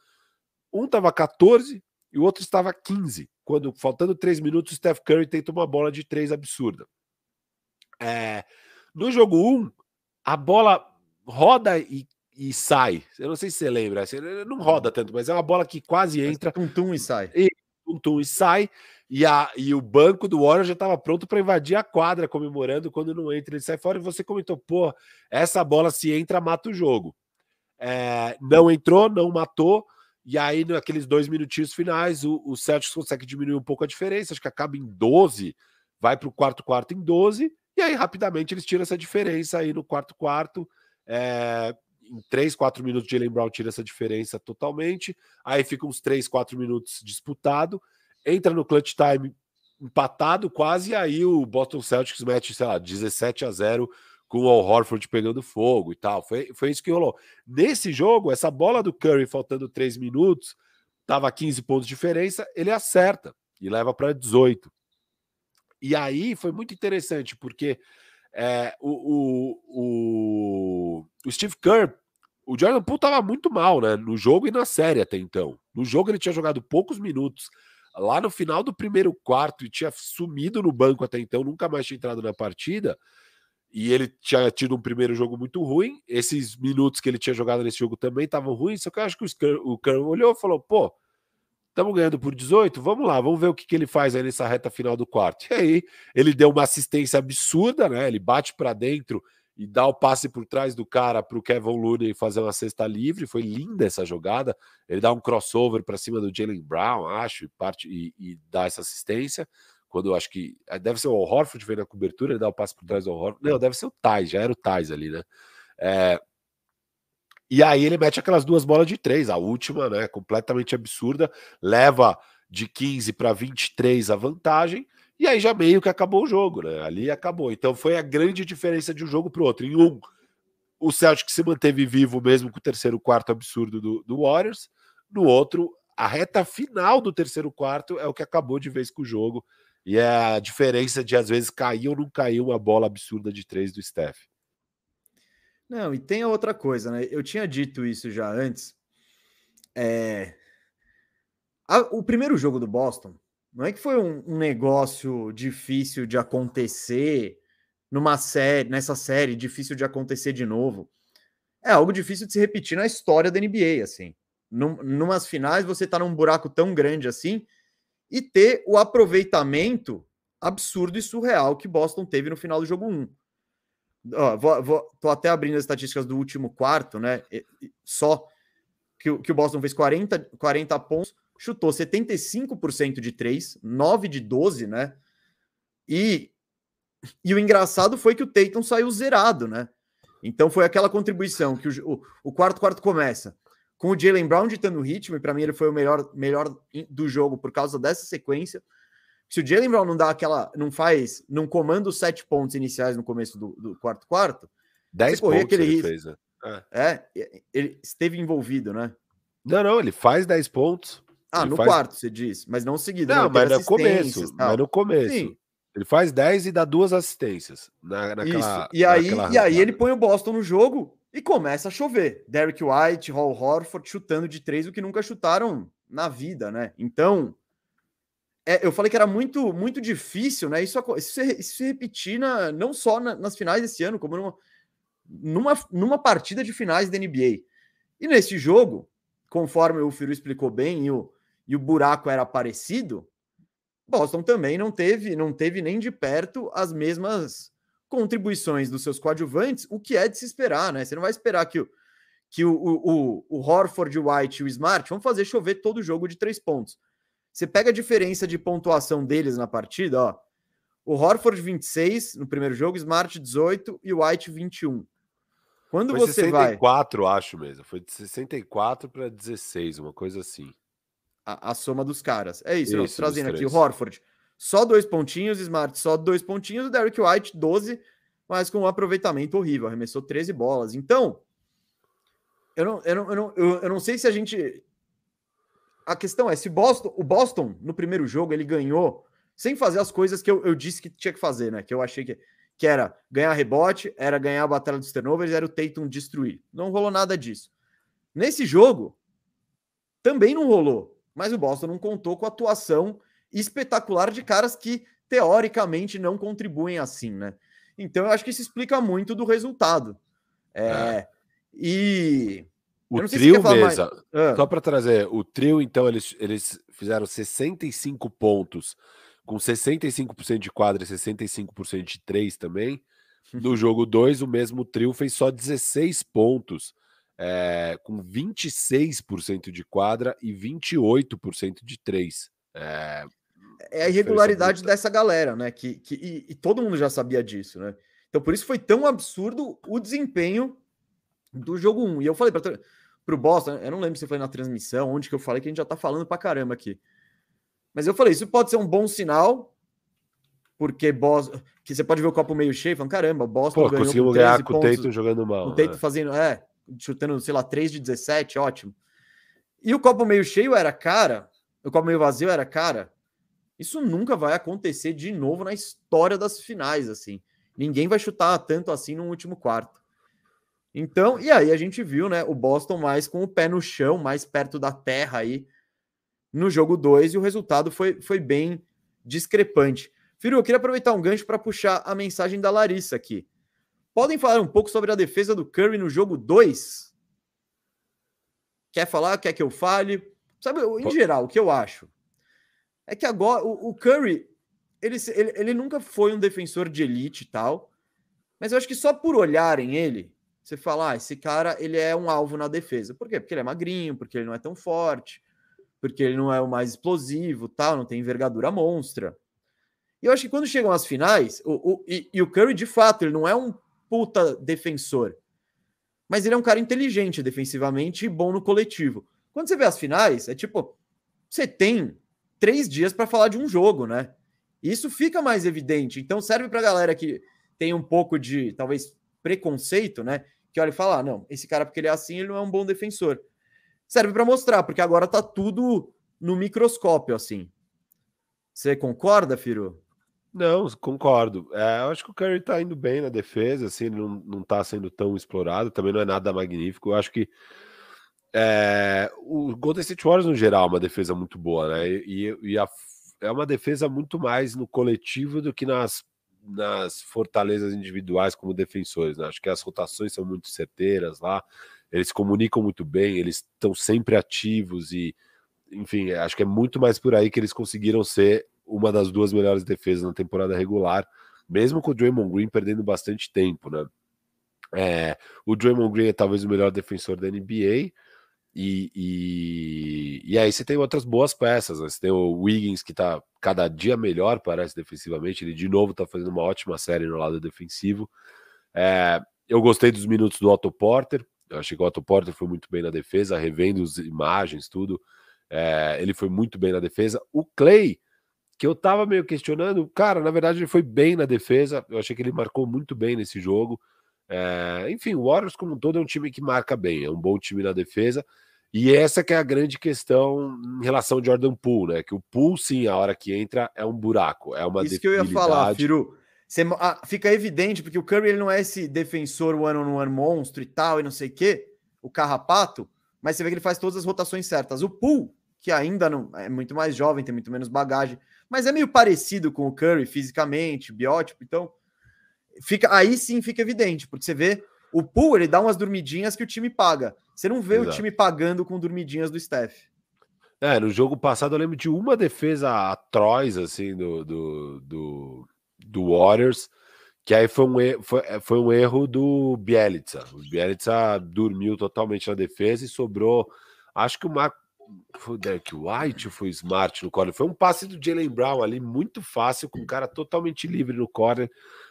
um estava 14 e o outro estava 15. Quando faltando três minutos, o Steph Curry tenta uma bola de três absurda. É, no jogo 1, um, a bola roda e, e, sai. Eu não sei se você lembra, assim, não roda tanto, mas é uma bola que quase entra. Tum, tum e sai. E, tum, tum e sai. E, a, e o banco do Warriors já estava pronto para invadir a quadra, comemorando quando não entra, ele sai fora. E você comentou, pô, essa bola se entra, mata o jogo. É, não entrou, não matou. E aí, naqueles dois minutinhos finais, o, o Celtics consegue diminuir um pouco a diferença. Acho que acaba em 12, vai para o quarto quarto em 12. E aí, rapidamente, eles tiram essa diferença aí no quarto quarto. É, em 3, 4 minutos, Jalen Brown tira essa diferença totalmente. Aí fica uns 3, 4 minutos disputado entra no clutch time empatado quase, e aí o Boston Celtics mete, sei lá, 17 a 0 com o Horford pegando fogo e tal. Foi, foi isso que rolou. Nesse jogo, essa bola do Curry faltando 3 minutos, tava 15 pontos de diferença, ele acerta e leva para 18. E aí foi muito interessante, porque é, o, o, o, o Steve Kerr, o Jordan Poole estava muito mal né, no jogo e na série até então. No jogo ele tinha jogado poucos minutos lá no final do primeiro quarto e tinha sumido no banco até então, nunca mais tinha entrado na partida. E ele tinha tido um primeiro jogo muito ruim. Esses minutos que ele tinha jogado nesse jogo também estavam ruins. Só que eu acho que o Curry olhou e falou: pô, estamos ganhando por 18, vamos lá, vamos ver o que, que ele faz aí nessa reta final do quarto. E aí ele deu uma assistência absurda, né? Ele bate para dentro e dá o passe por trás do cara para o Kevin Looney fazer uma cesta livre. Foi linda essa jogada. Ele dá um crossover para cima do Jalen Brown, acho, e, parte, e, e, dá essa assistência. Quando eu acho que eh, deve ser o Horford vem na cobertura, ele dá o passe por trás do Horford. Não, deve ser o Tais, já era o Tais ali, né? É, e aí ele mete aquelas duas bolas de três, a última, né? Completamente absurda, leva de 15 para 23 a vantagem. E aí já meio que acabou o jogo, né? Ali acabou. Então foi a grande diferença de um jogo para o outro. Em um, o Celtic se manteve vivo mesmo com o terceiro quarto absurdo do, do Warriors. No outro, a reta final do terceiro quarto é o que acabou de vez com o jogo. E é a diferença de às vezes cair ou não cair uma bola absurda de três do Steph. Não, e tem a outra coisa, né? Eu tinha dito isso já antes. É... A, o primeiro jogo do Boston não é que foi um, um negócio difícil de acontecer numa série, nessa série, difícil de acontecer de novo. É algo difícil de se repetir na história da NBA, assim. Num, numas finais você tá num buraco tão grande assim e ter o aproveitamento absurdo e surreal que Boston teve no final do jogo 1. Ó, vou, vou, tô até abrindo as estatísticas do último quarto, né? Só que, que o Boston fez 40, 40 pontos, chutou 75% de 3, 9 de 12, né? E, e o engraçado foi que o Tatum saiu zerado, né? Então foi aquela contribuição que o, o, o quarto quarto começa com o Jalen Brown ditando o ritmo, e para mim ele foi o melhor, melhor do jogo por causa dessa sequência. Se o Jalen Brown não dá aquela, não faz, não comanda os sete pontos iniciais no começo do, do quarto quarto, 10 pontos aquele ele fez, né? É. é, ele esteve envolvido, né? Não, não, ele faz 10 pontos. Ah, no faz... quarto, você diz, mas não seguido. Não, não mas no começo. Mas no começo. Sim. Ele faz 10 e dá duas assistências. Na, naquela, Isso. E aí, e aí ele põe o Boston no jogo e começa a chover. Derek White, Hall Horford chutando de três, o que nunca chutaram na vida, né? Então, é, eu falei que era muito muito difícil, né? Isso, isso, isso se repetir na, não só na, nas finais desse ano, como numa, numa, numa partida de finais da NBA. E nesse jogo, conforme o Firu explicou bem e o, e o buraco era parecido, Boston também não teve, não teve nem de perto as mesmas contribuições dos seus coadjuvantes, o que é de se esperar, né? Você não vai esperar que o, que o, o, o Horford, o White e o Smart vão fazer chover todo o jogo de três pontos. Você pega a diferença de pontuação deles na partida, ó. O Horford 26 no primeiro jogo, Smart 18 e o White 21. Quando foi você 64, vai. acho mesmo. Foi de 64 para 16, uma coisa assim. A, a, soma dos caras. É isso, isso trazendo aqui. O Horford, só dois pontinhos, Smart, só dois pontinhos, o Derek White, 12, mas com um aproveitamento horrível. Arremessou 13 bolas. Então, eu não, eu não, eu não, eu, eu não sei se a gente. A questão é: se Boston, o Boston, no primeiro jogo, ele ganhou sem fazer as coisas que eu, eu disse que tinha que fazer, né? Que eu achei que que era ganhar rebote, era ganhar a batalha dos turnovers, era o Tatum destruir. Não rolou nada disso. Nesse jogo, também não rolou, mas o Boston não contou com a atuação espetacular de caras que, teoricamente, não contribuem assim, né? Então, eu acho que isso explica muito do resultado. É, é. E. O trio mesa, ah. só para trazer, o trio, então, eles, eles fizeram 65 pontos com 65% de quadra e 65% de 3 também. No jogo 2, o mesmo trio fez só 16 pontos, é, com 26% de quadra e 28% de 3. É, é a irregularidade dessa galera, né? Que, que, e, e, todo mundo já sabia disso, né? Então, por isso foi tão absurdo o desempenho do jogo 1. E eu falei para o Boston, eu não lembro se foi na transmissão, onde que eu falei que a gente já tá falando para caramba aqui. Mas eu falei, isso pode ser um bom sinal, porque Boston, que você pode ver o copo meio cheio, falando, caramba, Boston Pô, ganhou conseguimos ganhar com o Teito jogando mal. O Teito né? fazendo, é, chutando, sei lá, 3 de 17, ótimo. E o copo meio cheio era, cara, o copo meio vazio era, cara, isso nunca vai acontecer de novo na história das finais, assim. Ninguém vai chutar tanto assim no último quarto. Então, e aí a gente viu, né, o Boston mais com o pé no chão, mais perto da terra aí, no jogo 2 e o resultado foi, foi bem discrepante. Firu, eu queria aproveitar um gancho para puxar a mensagem da Larissa aqui. Podem falar um pouco sobre a defesa do Curry no jogo 2? Quer falar? Quer que eu fale? Sabe, em geral, o que eu acho é que agora o, o Curry ele, ele, ele nunca foi um defensor de elite e tal, mas eu acho que só por olharem ele, você fala, ah, esse cara ele é um alvo na defesa. Por quê? Porque ele é magrinho, porque ele não é tão forte, porque ele não é o mais explosivo, tal, não tem envergadura monstra. E eu acho que quando chegam as finais, o, o e, e, o Curry, de fato, ele não é um puta defensor, mas ele é um cara inteligente defensivamente e bom no coletivo. Quando você vê as finais, é tipo, você tem três dias para falar de um jogo, né? Isso fica mais evidente. Então serve para galera que tem um pouco de, talvez, preconceito, né? Que olha e fala, ah, não, esse cara, porque ele é assim, ele não é um bom defensor serve para mostrar, porque agora tá tudo no microscópio, assim. Você concorda, Firo? Não, concordo. É, eu acho que o Curry tá indo bem na defesa, assim, ele não, não tá sendo tão explorado, também não é nada magnífico. Eu acho que é, o Golden State Warriors, no geral, é uma defesa muito boa, né? E, e a, é uma defesa muito mais no coletivo do que nas, nas fortalezas individuais como defensores, né? Acho que as rotações são muito certeiras lá eles comunicam muito bem, eles estão sempre ativos e, enfim, acho que é muito mais por aí que eles conseguiram ser uma das duas melhores defesas na temporada regular, mesmo com o Draymond Green perdendo bastante tempo, né? É, o Draymond Green é talvez o melhor defensor da NBA e, e, e, aí você tem outras boas peças, né? Você tem o Wiggins que tá cada dia melhor, parece, defensivamente. Ele de novo tá fazendo uma ótima série no lado defensivo. É, eu gostei dos minutos do Otto Porter. Eu achei que o Otto Porter foi muito bem na defesa, revendo as imagens, tudo. É, ele foi muito bem na defesa. O Clay, que eu tava meio questionando, cara, na verdade ele foi bem na defesa. Eu achei que ele marcou muito bem nesse jogo. É, enfim, o Warriors como um todo é um time que marca bem, é um bom time na defesa. E essa que é a grande questão em relação ao Jordan Poole, né? Que o Poole, sim, a hora que entra, é um buraco, é uma Isso que eu ia falar, Firu. Você, ah, fica evidente, porque o Curry ele não é esse defensor one-on-one -on -one monstro e tal, e não sei o quê, o carrapato, mas você vê que ele faz todas as rotações certas. O Poole, que ainda não é muito mais jovem, tem muito menos bagagem, mas é meio parecido com o Curry fisicamente, biótipo, então fica aí sim fica evidente, porque você vê o Poole, ele dá umas dormidinhas que o time paga. Você não vê Exato. o time pagando com dormidinhas do Steph. É, no jogo passado eu lembro de uma defesa atroz, assim, do, do, do, do Warriors, que aí foi um, erro, foi, foi um erro do Bielitsa. O Bielitsa dormiu totalmente na defesa e sobrou, acho que o Marco foi o Derek White ou foi o Smart no corner? Foi um passe do Jalen Brown ali, muito fácil, com o cara totalmente livre no corner.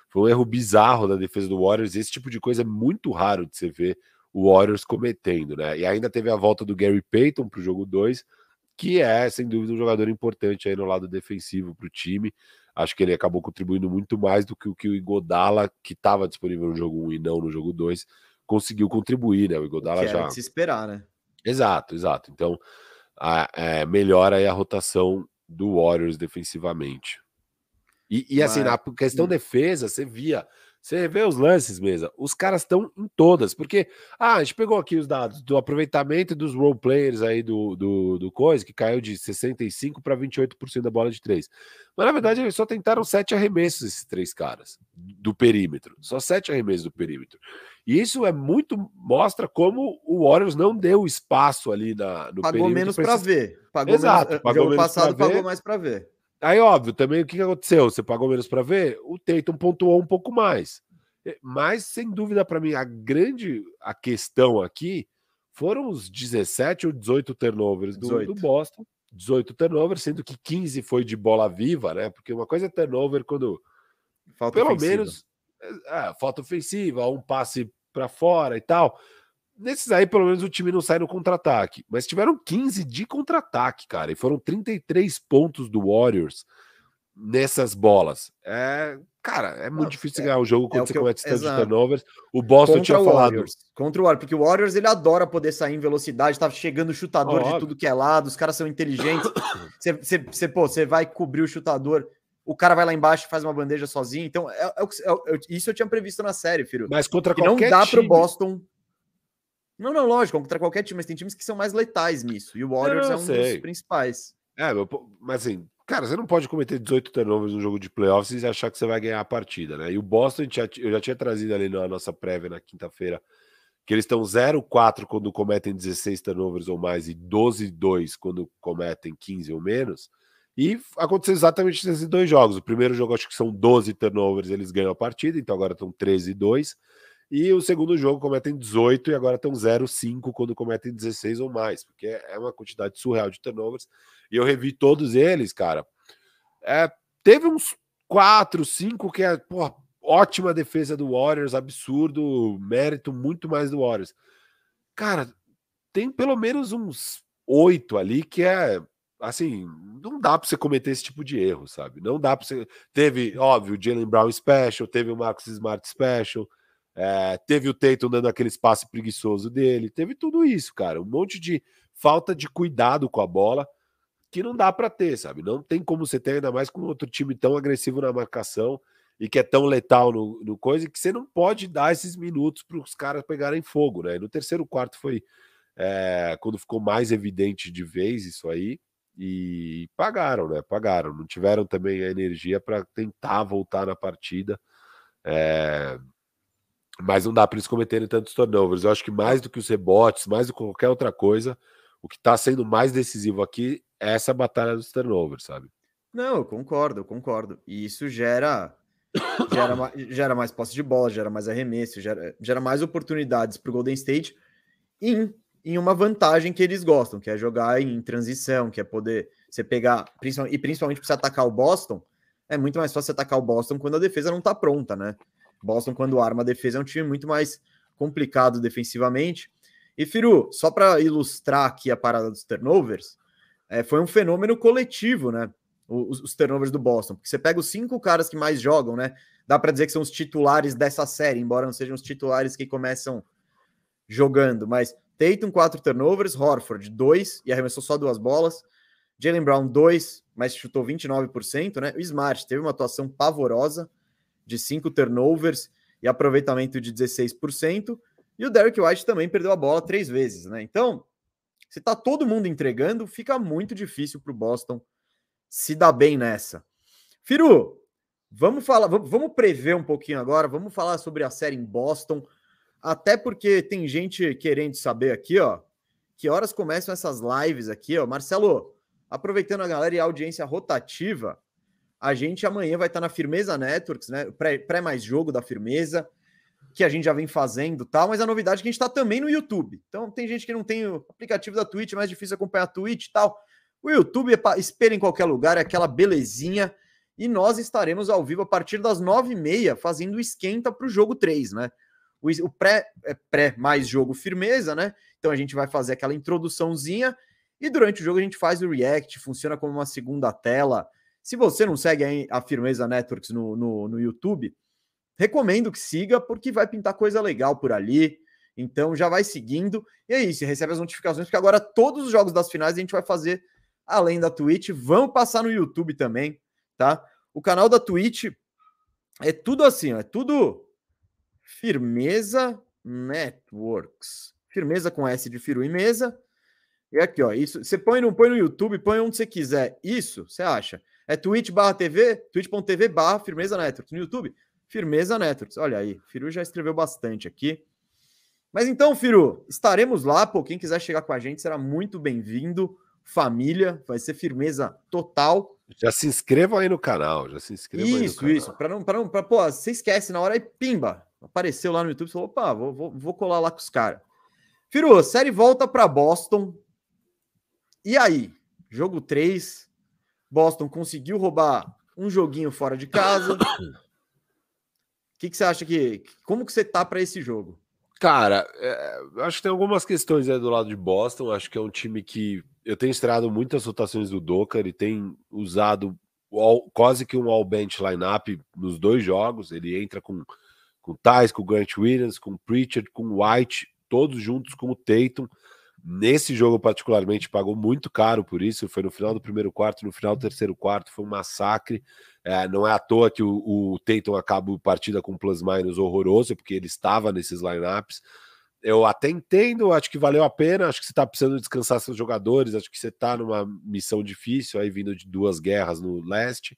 Foi um erro bizarro da defesa do Warriors. Esse tipo de coisa é muito raro de você ver o Warriors cometendo, né? E ainda teve a volta do Gary Payton para o jogo 2, que é, sem dúvida, um jogador importante aí no lado defensivo para o time. Acho que ele acabou contribuindo muito mais do que o que o Igodala, que estava disponível no jogo 1 um e não no jogo 2, conseguiu contribuir, né? O Igodala que já. se esperar, né? Exato, exato. Então, a, é, melhora aí a rotação do Warriors defensivamente. E, e assim, na questão hum. defesa, você via você vê os lances, mesa. Os caras estão em todas, porque ah, a gente pegou aqui os dados do aproveitamento dos role players aí do, do, do Coisa, que caiu de 65% para 28% da bola de três. Mas na verdade, eles só tentaram sete arremessos, esses três caras, do perímetro. Só sete arremessos do perímetro. E isso é muito. mostra como o Warriors não deu espaço ali na, no pagou menos para esses... ver. Pagou Exato, menos, pagou menos passado pagou mais para ver. Aí, óbvio, também o que aconteceu? Você pagou menos para ver? O Tatum pontuou um pouco mais. Mas, sem dúvida, para mim, a grande a questão aqui foram os 17 ou 18 turnovers do, 18. do Boston. 18 turnovers, sendo que 15 foi de bola viva, né? Porque uma coisa é turnover quando. Falta pelo ofensiva. menos. É, falta ofensiva, um passe para fora e tal. Nesses aí, pelo menos, o time não sai no contra-ataque. Mas tiveram 15 de contra-ataque, cara. E foram 33 pontos do Warriors nessas bolas. É, cara, é muito não, difícil é, ganhar o jogo quando é você comete tantos turnovers. O Boston Contra tinha falado. Warriors. Contra o Warriors, porque o Warriors ele adora poder sair em velocidade, tá chegando chutador de tudo que é lado, os caras são inteligentes. você, pô, você vai cobrir o chutador o cara vai lá embaixo e faz uma bandeja sozinho. Então, é, é, é, isso eu tinha previsto na série, filho. Mas contra que qualquer não dá time... pro Boston não, não, lógico, contra qualquer time, mas tem times que são mais letais nisso. E o Warriors não, é um sei. dos principais. É, mas assim, cara, você não pode cometer 18 turnovers no jogo de playoffs e achar que você vai ganhar a partida, né? E o Boston, eu já tinha trazido ali na nossa prévia na quinta-feira, que eles estão 0-4 quando cometem 16 turnovers ou mais e 12-2 quando cometem 15 ou menos. E aconteceu exatamente nesses dois jogos. O primeiro jogo, acho que são 12 turnovers, eles ganham a partida, então agora estão 13-2. E o segundo jogo cometem 18 e agora estão 0-5 quando cometem 16 ou mais, porque é uma quantidade surreal de turnovers. E eu revi todos eles, cara. É, teve uns 4, 5 que é porra, ótima defesa do Warriors, absurdo, mérito muito mais do Warriors. Cara, tem pelo menos uns 8 ali que é assim, não dá para você cometer esse tipo de erro, sabe? Não dá para você. Teve, óbvio, o Jalen Brown Special, teve o Marcus Smart Special, é, teve o Tatum dando aquele espaço preguiçoso dele, teve tudo isso, cara. Um monte de falta de cuidado com a bola que não dá para ter, sabe? Não tem como você ter, ainda mais com outro time tão agressivo na marcação e que é tão letal no, no coisa que você não pode dar esses minutos para os caras pegarem fogo, né? No terceiro quarto foi é, quando ficou mais evidente de vez isso aí e pagaram, né? Pagaram, não tiveram também a energia para tentar voltar na partida. É, mas não dá para eles cometerem tantos turnovers. Eu acho que mais do que os rebotes, mais do que qualquer outra coisa, o que está sendo mais decisivo aqui é essa batalha dos turnovers, sabe? Não, eu concordo, eu concordo. E isso gera gera, mais, gera mais posse de bola, gera mais arremesso, gera, gera mais oportunidades para o Golden State. E, em uma vantagem que eles gostam, que é jogar em transição, que é poder você pegar, e principalmente para você atacar o Boston, é muito mais fácil atacar o Boston quando a defesa não está pronta, né? Boston, quando arma a defesa, é um time muito mais complicado defensivamente. E, Firu, só para ilustrar aqui a parada dos turnovers, é, foi um fenômeno coletivo, né? Os, os, turnovers do Boston. Porque você pega os cinco caras que mais jogam, né? Dá para dizer que são os titulares dessa série, embora não sejam os titulares que começam jogando. Mas Tatum, quatro turnovers, Horford, dois, e arremessou só duas bolas. Jalen Brown, dois, mas chutou 29%, né? O Smart teve uma atuação pavorosa de cinco turnovers e aproveitamento de 16%. E o Derek White também perdeu a bola três vezes, né? Então, se tá todo mundo entregando, fica muito difícil para o Boston se dar bem nessa. Firu, vamos falar, vamos prever um pouquinho agora, vamos falar sobre a série em Boston, até porque tem gente querendo saber aqui, ó, que horas começam essas lives aqui, ó. Marcelo, aproveitando a galera e a audiência rotativa, a gente amanhã vai estar na Firmeza Networks, né? Pré, pré mais jogo da Firmeza que a gente já vem fazendo tal, mas a novidade é que a gente está também no YouTube. Então tem gente que não tem o aplicativo da Twitch, é mais difícil acompanhar a Twitch e tal. O YouTube é espera em qualquer lugar, é aquela belezinha. E nós estaremos ao vivo a partir das nove e meia, fazendo esquenta para o jogo 3, né? O, o pré, é pré mais jogo firmeza, né? Então a gente vai fazer aquela introduçãozinha e durante o jogo a gente faz o react, funciona como uma segunda tela. Se você não segue a Firmeza Networks no, no, no YouTube, recomendo que siga, porque vai pintar coisa legal por ali. Então já vai seguindo. E é isso, recebe as notificações, porque agora todos os jogos das finais a gente vai fazer além da Twitch. Vamos passar no YouTube também, tá? O canal da Twitch é tudo assim, é tudo Firmeza Networks. Firmeza com S de Firu e Mesa. E aqui, ó, isso, você põe no, põe no YouTube, põe onde você quiser. Isso, você acha? É twitch barra TV, twitch.tv barra Firmeza Networks. No YouTube, Firmeza Networks. Olha aí, Firu já escreveu bastante aqui. Mas então, Firu, estaremos lá. Pô, quem quiser chegar com a gente será muito bem-vindo. Família, vai ser firmeza total. Já se inscrevam aí no canal, já se inscrevam Isso, aí isso. Para não, para não, pra, pô, você esquece na hora e pimba. Apareceu lá no YouTube, falou, opa, vou, vou, vou colar lá com os caras. Firu, série volta para Boston. E aí? Jogo 3. Boston conseguiu roubar um joguinho fora de casa. O que, que você acha que. Como que você tá para esse jogo? Cara, é, acho que tem algumas questões aí do lado de Boston. Acho que é um time que eu tenho estreado muitas rotações do Docker e tem usado all, quase que um all-bench lineup nos dois jogos. Ele entra com com Thais, com Grant Williams, com Pritchard, com White, todos juntos com o Tatum. Nesse jogo, particularmente, pagou muito caro por isso. Foi no final do primeiro quarto, no final do terceiro quarto, foi um massacre. É, não é à toa que o, o Tatum acaba a partida com um plus-minus horroroso, porque ele estava nesses lineups. Eu até entendo, acho que valeu a pena. Acho que você está precisando descansar seus jogadores. Acho que você está numa missão difícil, aí vindo de duas guerras no leste.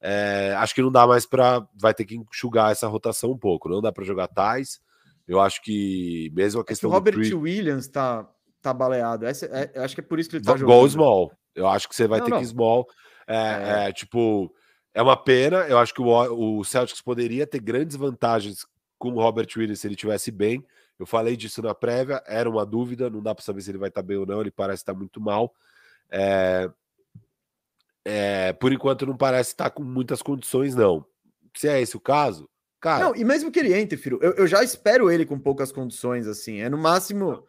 É, acho que não dá mais para. Vai ter que enxugar essa rotação um pouco. Não dá para jogar tais. Eu acho que mesmo a questão. É que o Robert Pre... Williams está tá baleado. Essa, é, acho que é por isso que ele tá jogando. Gol small. Eu acho que você vai não, ter não. que small. É, é. é tipo é uma pena. Eu acho que o, o Celtics poderia ter grandes vantagens com o Robert Williams se ele tivesse bem. Eu falei disso na prévia, era uma dúvida, não dá para saber se ele vai estar tá bem ou não. Ele parece estar tá muito mal. É, é, por enquanto, não parece estar tá com muitas condições, não. Se é esse o caso, cara. Não, e mesmo que ele entre, filho, eu, eu já espero ele com poucas condições, assim. É no máximo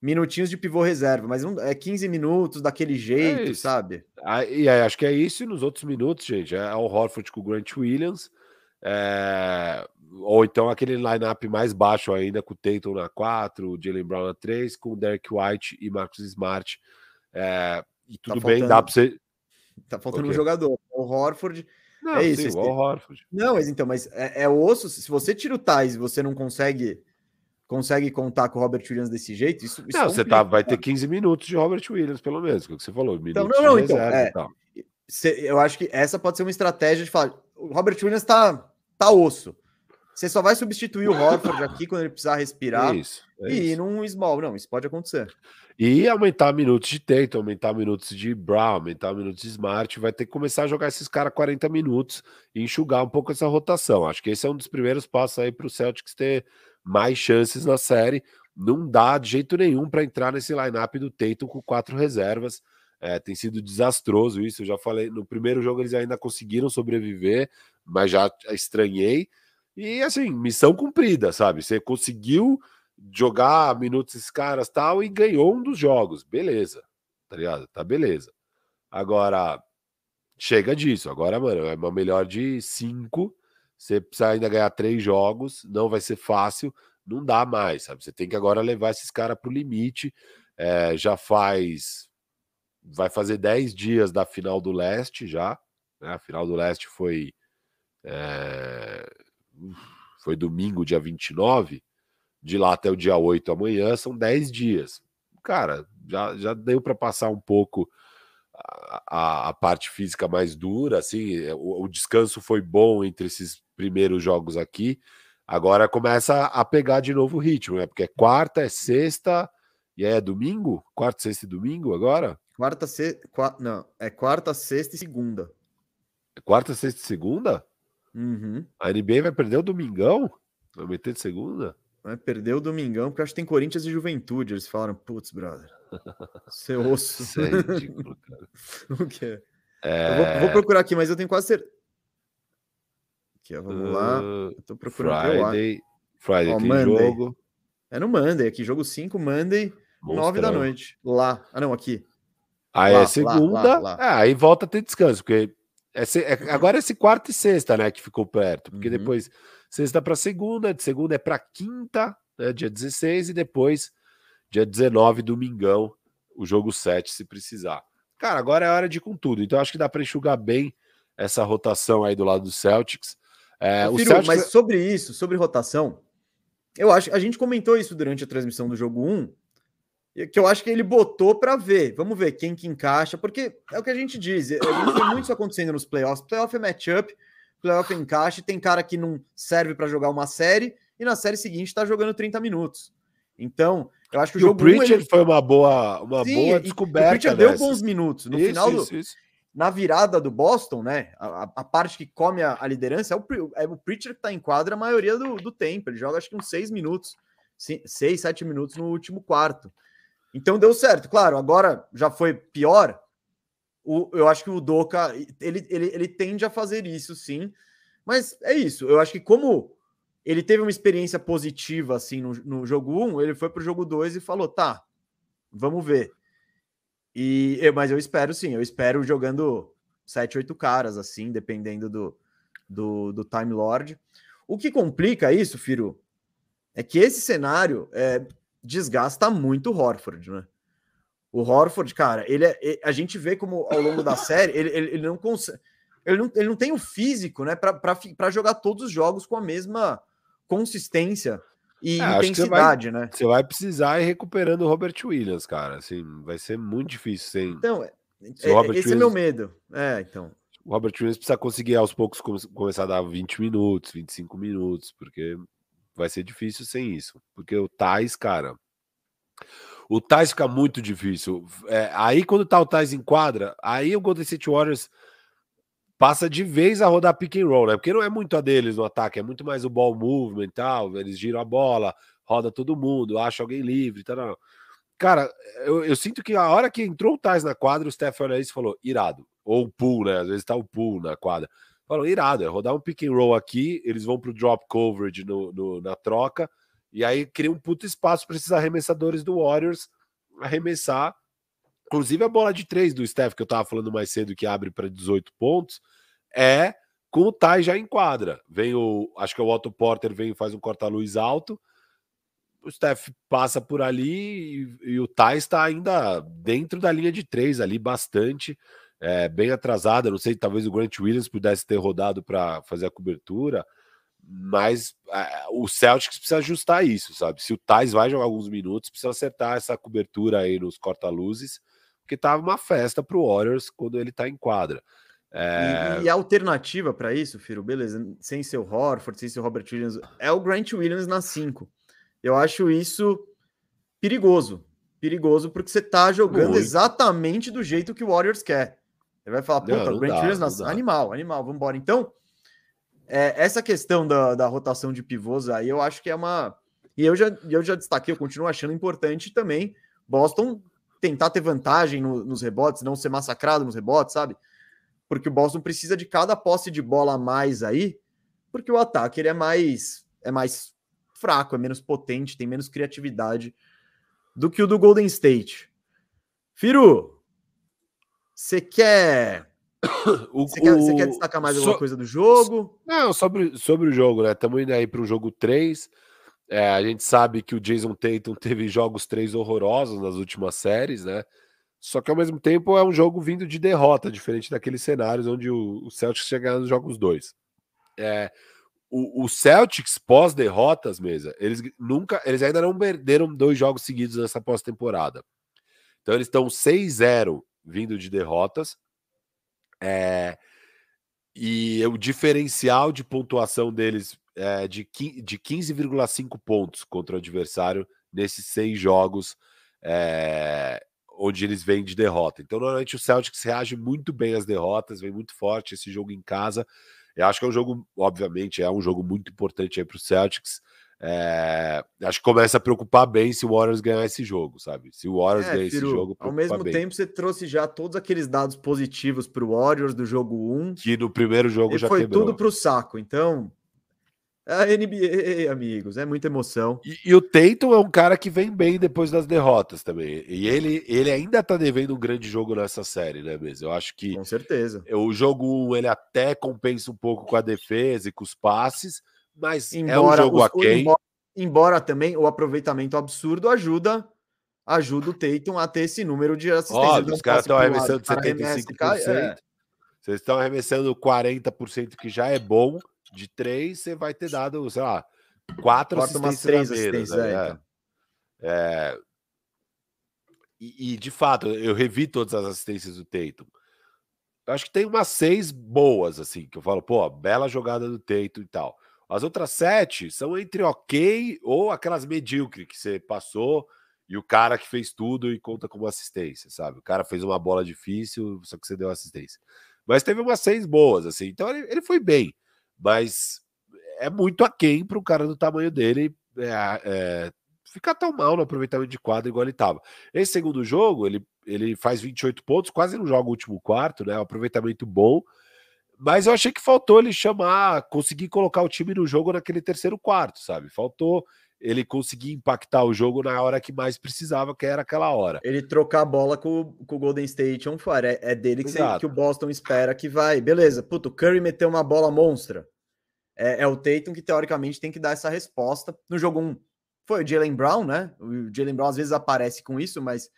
minutinhos de pivô reserva, mas não, é 15 minutos daquele é jeito, é sabe? Ah, e aí, acho que é isso, e nos outros minutos, gente, é o Horford com o Grant Williams, é... ou então aquele lineup mais baixo ainda, com o Tatum na 4, o Jalen Brown na 3, com o Derek White e Marcus Smart. É... E tá tudo tá bem, dá para você. Tá faltando okay. um jogador. O Horford. Não, é isso. Sim, o Horford. Não, mas então, mas é, é osso. Se você tira o Tais e você não consegue consegue contar com o Robert Williams desse jeito, isso, isso Não, você tá, vai ter 15 minutos de Robert Williams, pelo menos, que você falou. Então, não, não, então. É, eu acho que essa pode ser uma estratégia de falar. O Robert Williams tá, tá osso. Você só vai substituir o Horford aqui quando ele precisar respirar. Isso, é e ir num small. Não, isso pode acontecer. E aumentar minutos de Tatum, aumentar minutos de Brown, aumentar minutos de Smart. Vai ter que começar a jogar esses caras 40 minutos e enxugar um pouco essa rotação. Acho que esse é um dos primeiros passos aí para o Celtics ter mais chances na série. não dá de jeito nenhum para entrar nesse lineup do Tatum com quatro reservas. É, tem sido desastroso isso. Eu já falei, no primeiro jogo eles ainda conseguiram sobreviver, mas já estranhei. E assim, missão cumprida, sabe? Você conseguiu jogar minutos esses caras tal e ganhou um dos jogos, beleza, tá ligado? Tá beleza. Agora, chega disso. Agora, mano, é uma melhor de cinco. Você precisa ainda ganhar três jogos, não vai ser fácil, não dá mais, sabe? Você tem que agora levar esses caras pro limite. É, já faz. Vai fazer 10 dias da final do leste já. Né? A final do leste foi. É, foi domingo, dia 29. De lá até o dia 8 amanhã são 10 dias. Cara, já, já deu para passar um pouco a, a, parte física mais dura, assim, é, o, o, descanso foi bom entre esses primeiros jogos aqui. Agora começa a pegar de novo o ritmo, né? Porque é quarta, é sexta e é domingo? Quarta, sexta e domingo agora? Quarta, sexta, não, é quarta, sexta e segunda. É quarta, sexta e segunda? Uhum. A NBA vai perder o domingão? Vai meter de segunda? Vai perder o domingão, porque acho que tem Corinthians e Juventude. Eles falaram, putz, brother. Seu osso. Isso é ridículo, cara. o quê? É... Vou, vou, procurar aqui, mas eu tenho quase certeza. Aqui, ó, vamos uh, lá. Eu tô procurando. Friday. Friday Ó, tem Monday. jogo. É no Monday, aqui, jogo 5, Monday, 9 da noite. Lá. Ah, não, aqui. Aí lá, é segunda. Lá, lá, é, aí volta a ter descanso, porque é, é, agora é esse quarta e sexta, né, que ficou perto, porque uhum. depois sexta para segunda, de segunda é para quinta, né, dia 16, e depois dia 19, domingão, o jogo 7, se precisar. Cara, agora é hora de ir com tudo, então acho que dá para enxugar bem essa rotação aí do lado do Celtics. É, o Celtics... Mas sobre isso, sobre rotação, eu acho a gente comentou isso durante a transmissão do jogo 1, que eu acho que ele botou para ver. Vamos ver quem que encaixa, porque é o que a gente diz. A gente tem muito isso acontecendo nos playoffs. Playoff é matchup, playoff é encaixe. Tem cara que não serve para jogar uma série e na série seguinte está jogando 30 minutos. Então, eu acho que o e jogo. O Pritchard ele... foi uma boa, uma Sim, boa descoberta. O Pritchard deu bons minutos. No isso, final do. Isso, isso. Na virada do Boston, né? A, a parte que come a, a, liderança é o, é o Pritchard que tá em quadra a maioria do, do tempo. Ele joga acho que uns seis minutos, seis, sete minutos no último quarto. Então deu certo. Claro, agora já foi pior. O, eu acho que o Doca ele, ele, ele tende a fazer isso, sim. Mas é isso. Eu acho que como ele teve uma experiência positiva assim no, no jogo 1, ele foi para o jogo 2 e falou: tá, vamos ver. E, mas eu espero sim, eu espero jogando 7, 8 caras, assim, dependendo do, do, do Time Lord. O que complica isso, Firo, é que esse cenário é, desgasta muito o Horford, né? O Horford, cara, ele é, a gente vê como ao longo da série ele, ele, ele não consegue. Ele não, ele não tem o físico, né, para jogar todos os jogos com a mesma consistência e é, intensidade, você vai, né? Você vai precisar ir recuperando o Robert Williams, cara. Assim, vai ser muito difícil sem. Então, é, esse Williams, é meu medo. É, então. O Robert Williams precisa conseguir aos poucos começar a dar 20 minutos, 25 minutos, porque vai ser difícil sem isso. Porque o Tais, cara. O Tais fica muito difícil. É, aí, quando tá o Tais em quadra, aí o Golden State Warriors passa de vez a rodar pick and roll, né? Porque não é muito a deles no ataque, é muito mais o ball movement e tal. Eles giram a bola, roda todo mundo, acha alguém livre tal. Cara, eu, eu, sinto que a hora que entrou o Tais na quadra, o Steph olha isso e falou: irado. Ou o pool, né? Às vezes tá o pool na quadra. Falou, irado, é rodar um pick and roll aqui, eles vão pro drop coverage no, no na troca, e aí cria um puto espaço para esses arremessadores do Warriors arremessar. Inclusive a bola de três do Steph, que eu tava falando mais cedo, que abre para 18 pontos, é com o Tai já em quadra. Vem o, acho que é o Otto Porter vem e faz um corta-luz alto. O Steph passa por ali e, e o Tai está ainda dentro da linha de três ali bastante é, bem atrasada. Não sei, talvez o Grant Williams pudesse ter rodado para fazer a cobertura, mas é, o Celtics precisa ajustar isso, sabe? Se o Tais vai jogar alguns minutos, precisa acertar essa cobertura aí nos corta-luzes, porque tava uma festa para o Warriors quando ele está em quadra. É... E, e, a alternativa para isso, Firo, beleza, sem ser o Horford, sem ser o Robert Williams, é o Grant Williams na 5. Eu acho isso perigoso. Perigoso porque você tá jogando Muito. exatamente do jeito que o Warriors quer. Ele vai falar, puta, o Grant dá, Williams, animal, animal, vamos embora. Então, é, essa questão da, da rotação de pivôs aí, eu acho que é uma. E eu já, eu já destaquei, eu continuo achando importante também Boston tentar ter vantagem no, nos rebotes, não ser massacrado nos rebotes, sabe? Porque o Boston precisa de cada posse de bola a mais aí, porque o ataque ele é mais é mais fraco, é menos potente, tem menos criatividade do que o do Golden State. Firu, você quer você, quer, quer, destacar mais alguma so, coisa do jogo? Não, sobre, sobre o jogo, né? Estamos indo aí para o jogo 3. É, a gente sabe que o Jason Tatum teve jogos 3 horrorosos nas últimas séries, né? Só que ao mesmo tempo é um jogo vindo de derrota, diferente daqueles cenários onde o, Celtics chega nos jogos 2. É, o, o, Celtics pós-derrotas, mesa, eles nunca, eles ainda não perderam dois jogos seguidos nessa pós-temporada. Então eles estão 6-0 vindo de derrotas. É, e o diferencial de pontuação deles é de, de 15,5 pontos contra o adversário nesses seis jogos é, onde eles vêm de derrota. Então, normalmente o Celtics reage muito bem às derrotas, vem muito forte esse jogo em casa. Eu acho que é um jogo, obviamente, é um jogo muito importante aí para o Celtics. É, acho que começa a preocupar bem se o Warriors ganhar esse jogo, sabe? Se o Warriors é, ganhar esse jogo. Ao mesmo bem. tempo, você trouxe já todos aqueles dados positivos para o Warriors do jogo 1. Que no primeiro jogo já foi quebrou. tudo para o saco. Então, a NBA, amigos, é muita emoção. E, e, o Tatum é um cara que vem bem depois das derrotas também. E ele, ele ainda tá devendo um grande jogo nessa série, né, mesmo? Eu acho que. Com certeza. O jogo 1 ele até compensa um pouco com a defesa e com os passes mas embora, é um jogo aquém. Embora, embora também o aproveitamento absurdo ajuda ajuda o Tatum a ter esse número de assistências. Óbvio, os caras estão arremessando 75%. Cai, é. Vocês estão arremessando 40%, que já é bom. De 3, você vai ter dado, sei lá, 4 assistências. Três assistências né? é, então. é, e, e, de fato, eu revi todas as assistências do Tatum. Eu acho que tem umas seis boas, assim, que eu falo, pô, bela jogada do Tatum e tal. As outras sete são entre ok ou aquelas medíocres que você passou e o cara que fez tudo e conta como assistência, sabe? O cara fez uma bola difícil, só que você deu assistência. Mas teve umas seis boas, assim. Então ele, ele foi bem, mas é muito aquém para um cara do tamanho dele é, é, ficar tão mal no aproveitamento de quadra igual ele estava. Esse segundo jogo, ele, ele faz 28 pontos, quase não joga o último quarto, né? Um aproveitamento bom mas eu achei que faltou ele chamar, conseguir colocar o time no jogo naquele terceiro quarto, sabe? Faltou ele conseguir impactar o jogo na hora que mais precisava, que era aquela hora. Ele trocar a bola com, com o Golden State on fire. É, é dele que, você, que, o Boston espera que vai. Beleza, puto, o Curry meteu uma bola monstra. É, é, o Tatum que teoricamente tem que dar essa resposta. No jogo 1 foi o Jalen Brown, né? O Jalen Brown às vezes aparece com isso, mas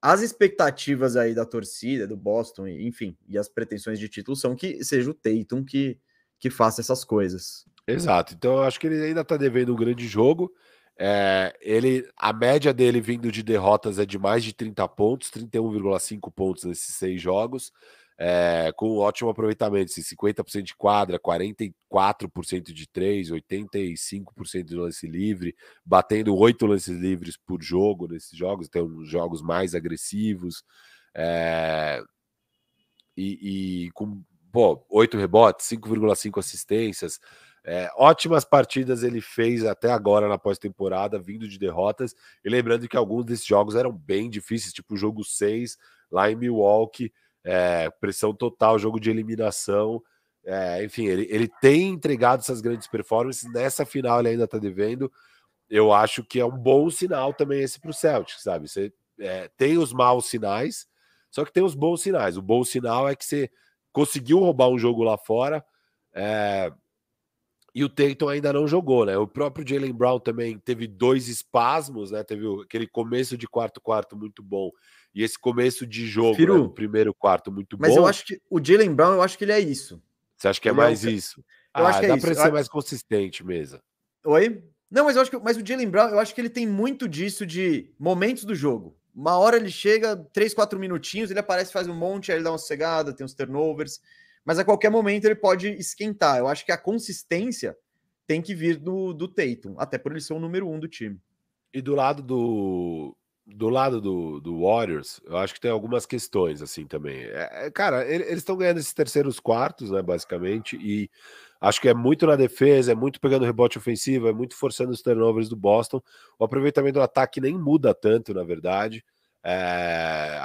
as expectativas aí da torcida, do Boston, enfim, e as pretensões de título são que seja o Tatum que, que faça essas coisas. Exato. Então eu acho que ele ainda está devendo um grande jogo. É, ele, a média dele vindo de derrotas é de mais de 30 pontos, 31,5 pontos nesses seis jogos é, com ótimo aproveitamento, assim, 50% de quadra, 44% de 3, 85% de lance livre, batendo oito lances livres por jogo nesses jogos, tem uns jogos mais agressivos, é, e, e, com pô, 8 rebotes, 5,5 assistências. É, ótimas partidas ele fez até agora na pós-temporada, vindo de derrotas. E lembrando que alguns desses jogos eram bem difíceis, tipo o jogo 6 lá em Milwaukee, é, pressão total, jogo de eliminação. É, enfim, ele, ele tem entregado essas grandes performances. Nessa final ele ainda está devendo. Eu acho que é um bom sinal também esse para o Celtic, sabe? Você é, tem os maus sinais, só que tem os bons sinais. O bom sinal é que você conseguiu roubar um jogo lá fora. É, e o Tatum ainda não jogou, né? O próprio Jalen Brown também teve dois espasmos, né? Teve aquele começo de quarto quarto muito bom e esse começo de jogo, Firu, né, primeiro quarto, muito mas bom. Mas eu acho que o Jalen Brown, eu acho que ele é isso. Você acha que é ele é mais é isso? Eu ah, acho que é dá isso. para ser mais consistente mesmo. Oi? Não, mas eu acho que mas o Jalen Brown, eu acho que ele tem muito disso de momentos do jogo. Uma hora ele chega, três, quatro minutinhos, ele aparece, faz um monte, aí ele dá uma cegada, tem uns turnovers, mas a qualquer momento ele pode esquentar. Eu acho que a consistência tem que vir do, do Tatum, até por ele ser o número um do time. E do lado do, do lado do, do Warriors, eu acho que tem algumas questões assim também. É, é cara, eles estão ganhando esses terceiros quartos, né, basicamente, e acho que é muito na defesa, é muito pegando rebote ofensivo, é muito forçando os turnovers do Boston. O aproveitamento do ataque nem muda tanto, na verdade. É,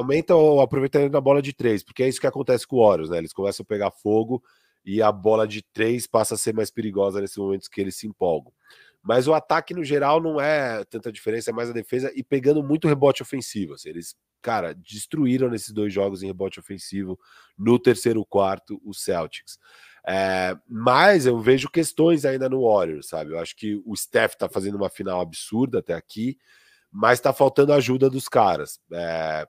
aumenta o aproveitamento da bola de três, porque é isso que acontece com o Warriors, né? Eles começam a pegar fogo e a bola de três passa a ser mais perigosa nesses momentos que eles se empolgam. Mas o ataque, no geral, não é tanta diferença, é mais a defesa e pegando muito rebote ofensivo. Assim, eles, cara, destruíram nesses dois jogos em rebote ofensivo no terceiro quarto os Celtics. É, mas eu vejo questões ainda no Warriors, sabe? Eu acho que o Steph tá fazendo uma final absurda até aqui, mas tá faltando ajuda dos caras. É,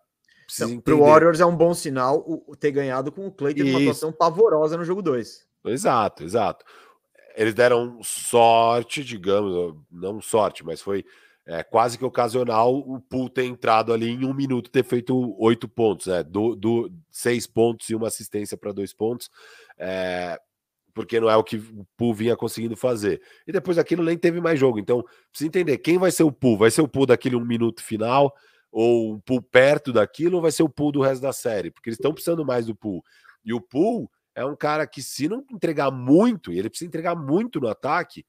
então, para o Warriors é um bom sinal o, ter ganhado com o Clay teve uma atuação pavorosa no jogo 2. Exato, exato eles deram sorte, digamos, não sorte, mas foi é, quase que ocasional o Pool ter entrado ali em um minuto ter feito oito pontos, né? Do, do seis pontos e uma assistência para dois pontos, é, porque não é o que o Pool vinha conseguindo fazer. E depois daquilo nem teve mais jogo. Então, precisa entender quem vai ser o Pool. Vai ser o Pool daquele um minuto final, ou um Pool perto daquilo, ou vai ser o Pool do resto da série? Porque eles estão precisando mais do Pool. E o Pool é um cara que, se não entregar muito, e ele precisa entregar muito no ataque,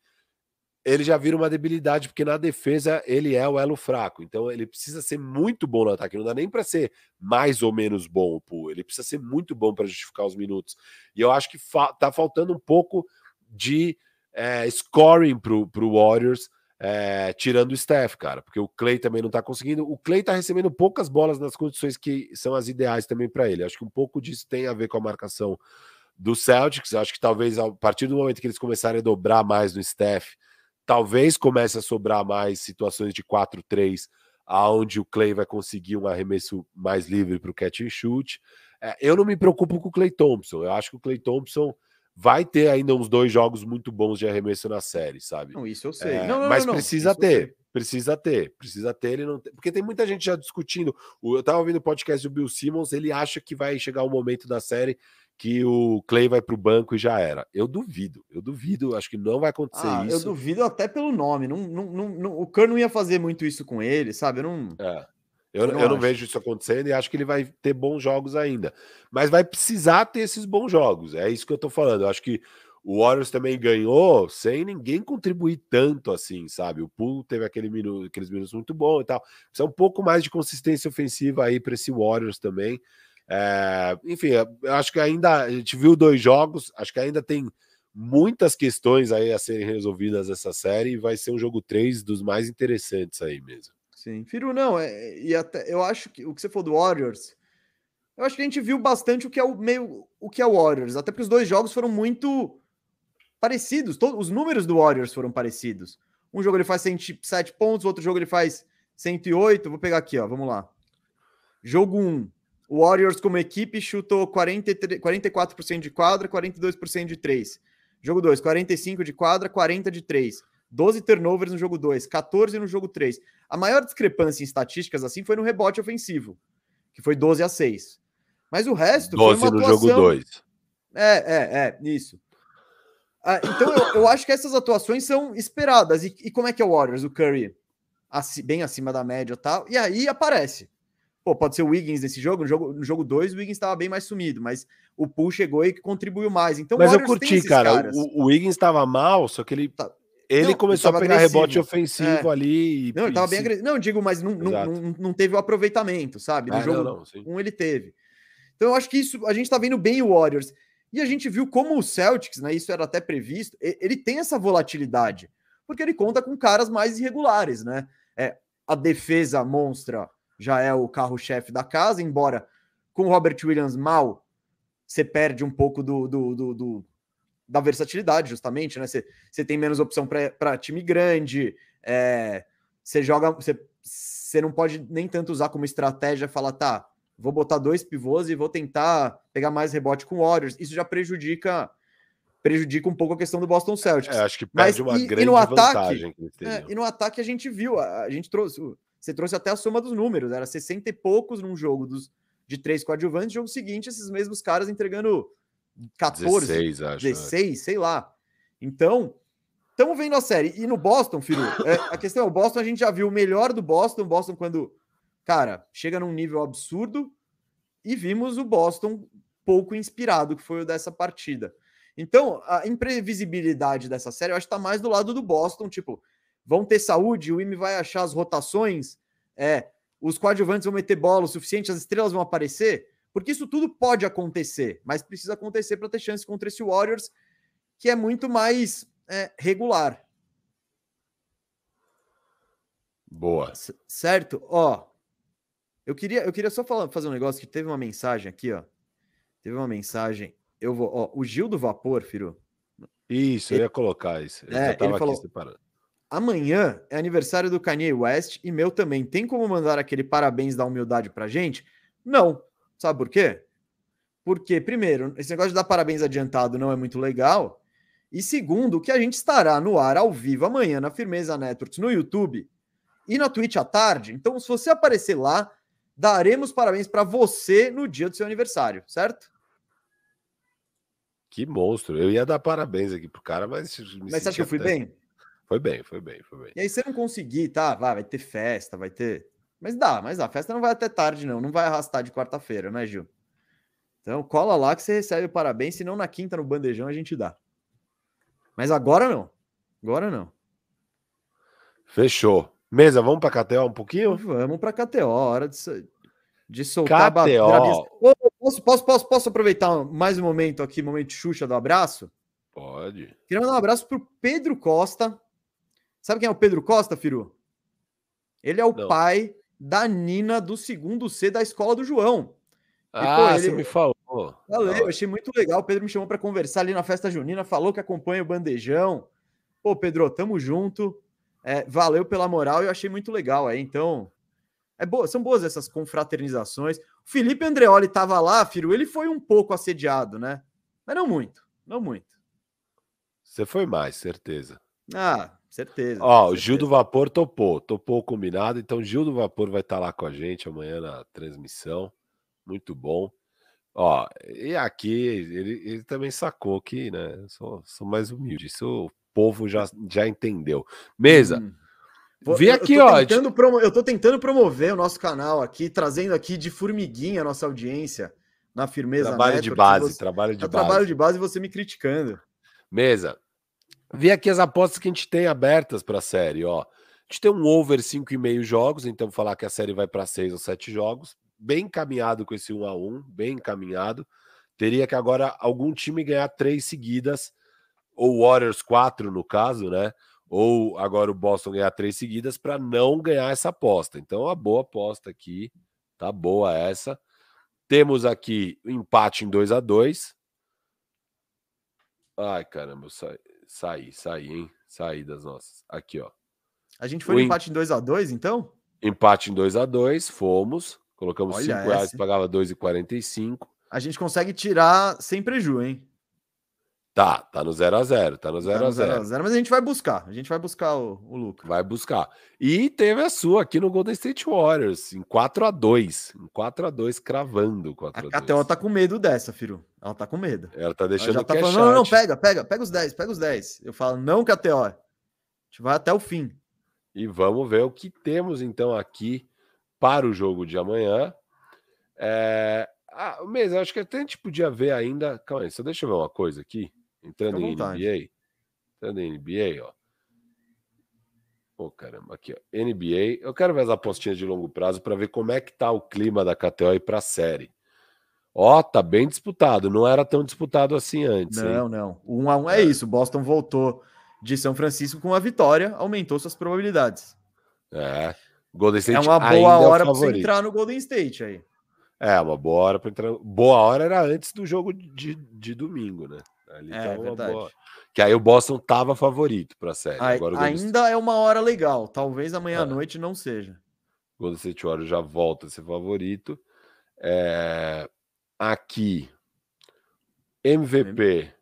ele já vira uma debilidade, porque na defesa ele é o elo fraco. Então ele precisa ser muito bom no ataque. Não dá nem para ser mais ou menos bom o Pool. Ele precisa ser muito bom para justificar os minutos. E eu acho que fa tá faltando um pouco de é, scoring pro, pro Warriors. É, tirando o Steph, cara, porque o Clay também não tá conseguindo. O Clay tá recebendo poucas bolas nas condições que são as ideais também para ele. Acho que um pouco disso tem a ver com a marcação do Celtics. Acho que talvez a partir do momento que eles começarem a dobrar mais no Steph, talvez comece a sobrar mais situações de 4-3, aonde o Clay vai conseguir um arremesso mais livre para o catch and shoot. É, eu não me preocupo com o Clay Thompson. Eu acho que o Clay Thompson vai ter ainda uns dois jogos muito bons de arremesso na série, sabe? Não, isso eu sei. É, não, não, mas não, precisa ter, precisa ter, precisa ter. Ele não tem, porque tem muita gente já discutindo. Eu tava ouvindo o podcast do Bill Simmons, ele acha que vai chegar o um momento da série que o Clay vai para o banco e já era. Eu duvido, eu duvido, acho que não vai acontecer ah, isso. Eu duvido até pelo nome. Não, não, não, o Curry não ia fazer muito isso com ele, sabe? Eu não. É. Eu, eu, não, eu não vejo isso acontecendo e acho que ele vai ter bons jogos ainda. Mas vai precisar ter esses bons jogos. É isso que eu tô falando. Eu acho que o Warriors também ganhou sem ninguém contribuir tanto assim, sabe? O Pool teve aquele minuto, aqueles minutos muito bons e tal. Precisa um pouco mais de consistência ofensiva aí para esse Warriors também. É, enfim, eu acho que ainda a gente viu dois jogos, acho que ainda tem muitas questões aí a serem resolvidas essa série e vai ser um jogo 3 dos mais interessantes aí mesmo. Sim, Firu, não, é, e até eu acho que o que você falou do Warriors, eu acho que a gente viu bastante o que é o meio o que é o Warriors, até porque os dois jogos foram muito parecidos, todos os números do Warriors foram parecidos. Um jogo ele faz 107 pontos, outro jogo ele faz 108. Vou pegar aqui, ó, vamos lá. Jogo 1, o Warriors, como equipe, chutou 43, 44% de quadra, 42% de 3. Jogo 2, 45% de quadra, 40% de 3. 12 turnovers no jogo 2, 14 no jogo 3. A maior discrepância em estatísticas assim foi no rebote ofensivo, que foi 12 a 6. Mas o resto 12 foi uma no atuação... jogo 2. É, é, é, isso. Ah, então eu, eu, acho que essas atuações são esperadas. E, e, como é que é o Warriors? O Curry bem acima da média e tal. E aí aparece. Pô, pode ser o Wiggins nesse jogo. No jogo, no jogo 2, o Wiggins estava bem mais sumido, mas o Pool chegou e contribuiu mais. Então, mas eu curti, cara. O, o, Wiggins estava mal, só que ele. Tá. Ele não, começou ele a pegar agressivo. rebote ofensivo é. ali. E, não, ele estava bem agressivo. Não, digo, mas não, não, não, teve o aproveitamento, sabe? No é, jogo não, um ele teve. Então eu acho que isso a gente está vendo bem o Warriors. E a gente viu como o Celtics, né? Isso era até previsto, ele tem essa volatilidade, porque ele conta com caras mais irregulares, né? É, a defesa monstra já é o carro-chefe da casa, embora com o Robert Williams mal, você perde um pouco do, do, do, do da versatilidade, justamente, né? Você, tem menos opção para time grande, é, você joga, você, não pode nem tanto usar como estratégia falar, tá, vou botar dois pivôs e vou tentar pegar mais rebote com Warriors. Isso já prejudica prejudica um pouco a questão do Boston Celtics. É, acho que perde Mas, uma e, grande e no ataque, é, e no ataque a gente viu, a, a gente trouxe você trouxe até a soma dos números, era 60 e poucos num jogo dos, de três coadjuvantes, jogo seguinte, esses mesmos caras entregando 14, 16, acho, 16 sei lá. Então, estamos vendo a série. E no Boston, filho, é, a questão é: o Boston a gente já viu o melhor do Boston. Boston, quando, cara, chega num nível absurdo. E vimos o Boston pouco inspirado, que foi o dessa partida. Então, a imprevisibilidade dessa série, eu acho que tá mais do lado do Boston. Tipo, vão ter saúde, o Ime vai achar as rotações, é, os coadjuvantes vão meter bola o suficiente, as estrelas vão aparecer. Porque isso tudo pode acontecer, mas precisa acontecer para ter chance contra esse Warriors, que é muito mais é, regular. Boa. C certo? Ó, eu queria, eu queria só falar, fazer um negócio que teve uma mensagem aqui, ó. Teve uma mensagem. Eu vou, ó, o Gil do Vapor, Firu. Isso, ele, eu ia colocar isso. Eu é, ele falou, Amanhã é aniversário do Kanye West e meu também. Tem como mandar aquele parabéns da humildade pra gente? Não. Sabe por quê? Porque, primeiro, esse negócio de dar parabéns adiantado não é muito legal. E segundo, que a gente estará no ar ao vivo amanhã na Firmeza Networks no YouTube e na Twitch à tarde. Então, se você aparecer lá, daremos parabéns para você no dia do seu aniversário, certo? Que monstro. Eu ia dar parabéns aqui pro cara, mas. Mas você acha que eu fui até... bem? Foi bem, foi bem, foi bem. E aí, você não conseguir, tá? Vai, vai ter festa, vai ter. Mas dá, mas a festa não vai até tarde, não. Não vai arrastar de quarta-feira, né, Gil? Então cola lá que você recebe parabéns, senão na quinta no bandejão a gente dá. Mas agora não. Agora não. Fechou. Mesa, vamos para KTO um pouquinho? Vamos para KTO, hora de, de soltar KTO. a posso, posso, posso, posso aproveitar mais um momento aqui, momento Xuxa do abraço? Pode. Queria mandar um abraço pro Pedro Costa. Sabe quem é o Pedro Costa, Firu? Ele é o não. pai da Nina do segundo C da escola do João. Ah, e, pô, ele... você me falou. Valeu, achei muito legal. O Pedro me chamou para conversar ali na festa junina, falou que acompanha o bandejão. Pô, Pedro, tamo junto. É, valeu pela moral, eu achei muito legal aí. Então, é boa, são boas essas confraternizações. O Felipe Andreoli estava lá, Firo, ele foi um pouco assediado, né? Mas não muito, não muito. Você foi mais, certeza. Ah, Certeza. Ó, o Gil do Vapor topou, topou o combinado. Então, Gil do Vapor vai estar tá lá com a gente amanhã na transmissão. Muito bom. Ó, e aqui ele, ele também sacou que, né? Sou, sou mais humilde. Isso o povo já, já entendeu. Mesa. Hum. Vi aqui, eu ó. Promo... Eu tô tentando promover o nosso canal aqui, trazendo aqui de formiguinha a nossa audiência na firmeza. Trabalho Network, de base, você... trabalho de é base. Trabalho de base e você me criticando. Mesa, Vê aqui as apostas que a gente tem abertas para a série, ó. A gente tem um over 5,5 jogos, então falar que a série vai para 6 ou 7 jogos, bem encaminhado com esse 1 a 1, bem encaminhado. Teria que agora algum time ganhar três seguidas, ou Warriors 4 no caso, né? Ou agora o Boston ganhar três seguidas para não ganhar essa aposta. Então, a boa aposta aqui, tá boa essa. Temos aqui empate em 2 a 2 Ai, caramba, eu saí. Saí, saí, hein? Saí das nossas. Aqui, ó. A gente foi o no empate em 2x2, então? Empate em 2x2, fomos. Colocamos 5 reais, pagava 2,45. A gente consegue tirar sem prejuízo, hein? Tá, tá no 0x0, tá no 0x0. Tá mas a gente vai buscar, a gente vai buscar o, o lucro. Vai buscar. E teve a sua aqui no Golden State Warriors, em 4x2. Em 4x2, cravando 4x2. A KTO tá com medo dessa, Firu. Ela tá com medo. Ela tá deixando Ela já tá falando, não, não, pega, pega, pega os 10, pega os 10. Eu falo, não, KTO. A gente vai até o fim. E vamos ver o que temos então aqui para o jogo de amanhã. É... Ah, mesmo, acho que até a gente podia ver ainda. Calma aí, só deixa eu ver uma coisa aqui. Entrando em NBA. Entrando em NBA, ó. Pô, oh, caramba, aqui, ó. NBA. Eu quero ver as apostinhas de longo prazo para ver como é que tá o clima da KTO aí para a série. Ó, tá bem disputado. Não era tão disputado assim antes. Não, hein? não. Um a um é, é isso. Boston voltou de São Francisco com a vitória, aumentou suas probabilidades. É. Golden State é uma boa hora é para você entrar no Golden State aí. É, uma boa hora para entrar. Boa hora era antes do jogo de, de domingo, né? Ali é, verdade. Boa... Que aí o Boston tava favorito para a série. Agora, ainda State... é uma hora legal. Talvez amanhã é. à noite não seja. O Golden State Warriors já volta a ser favorito. É... Aqui, MVP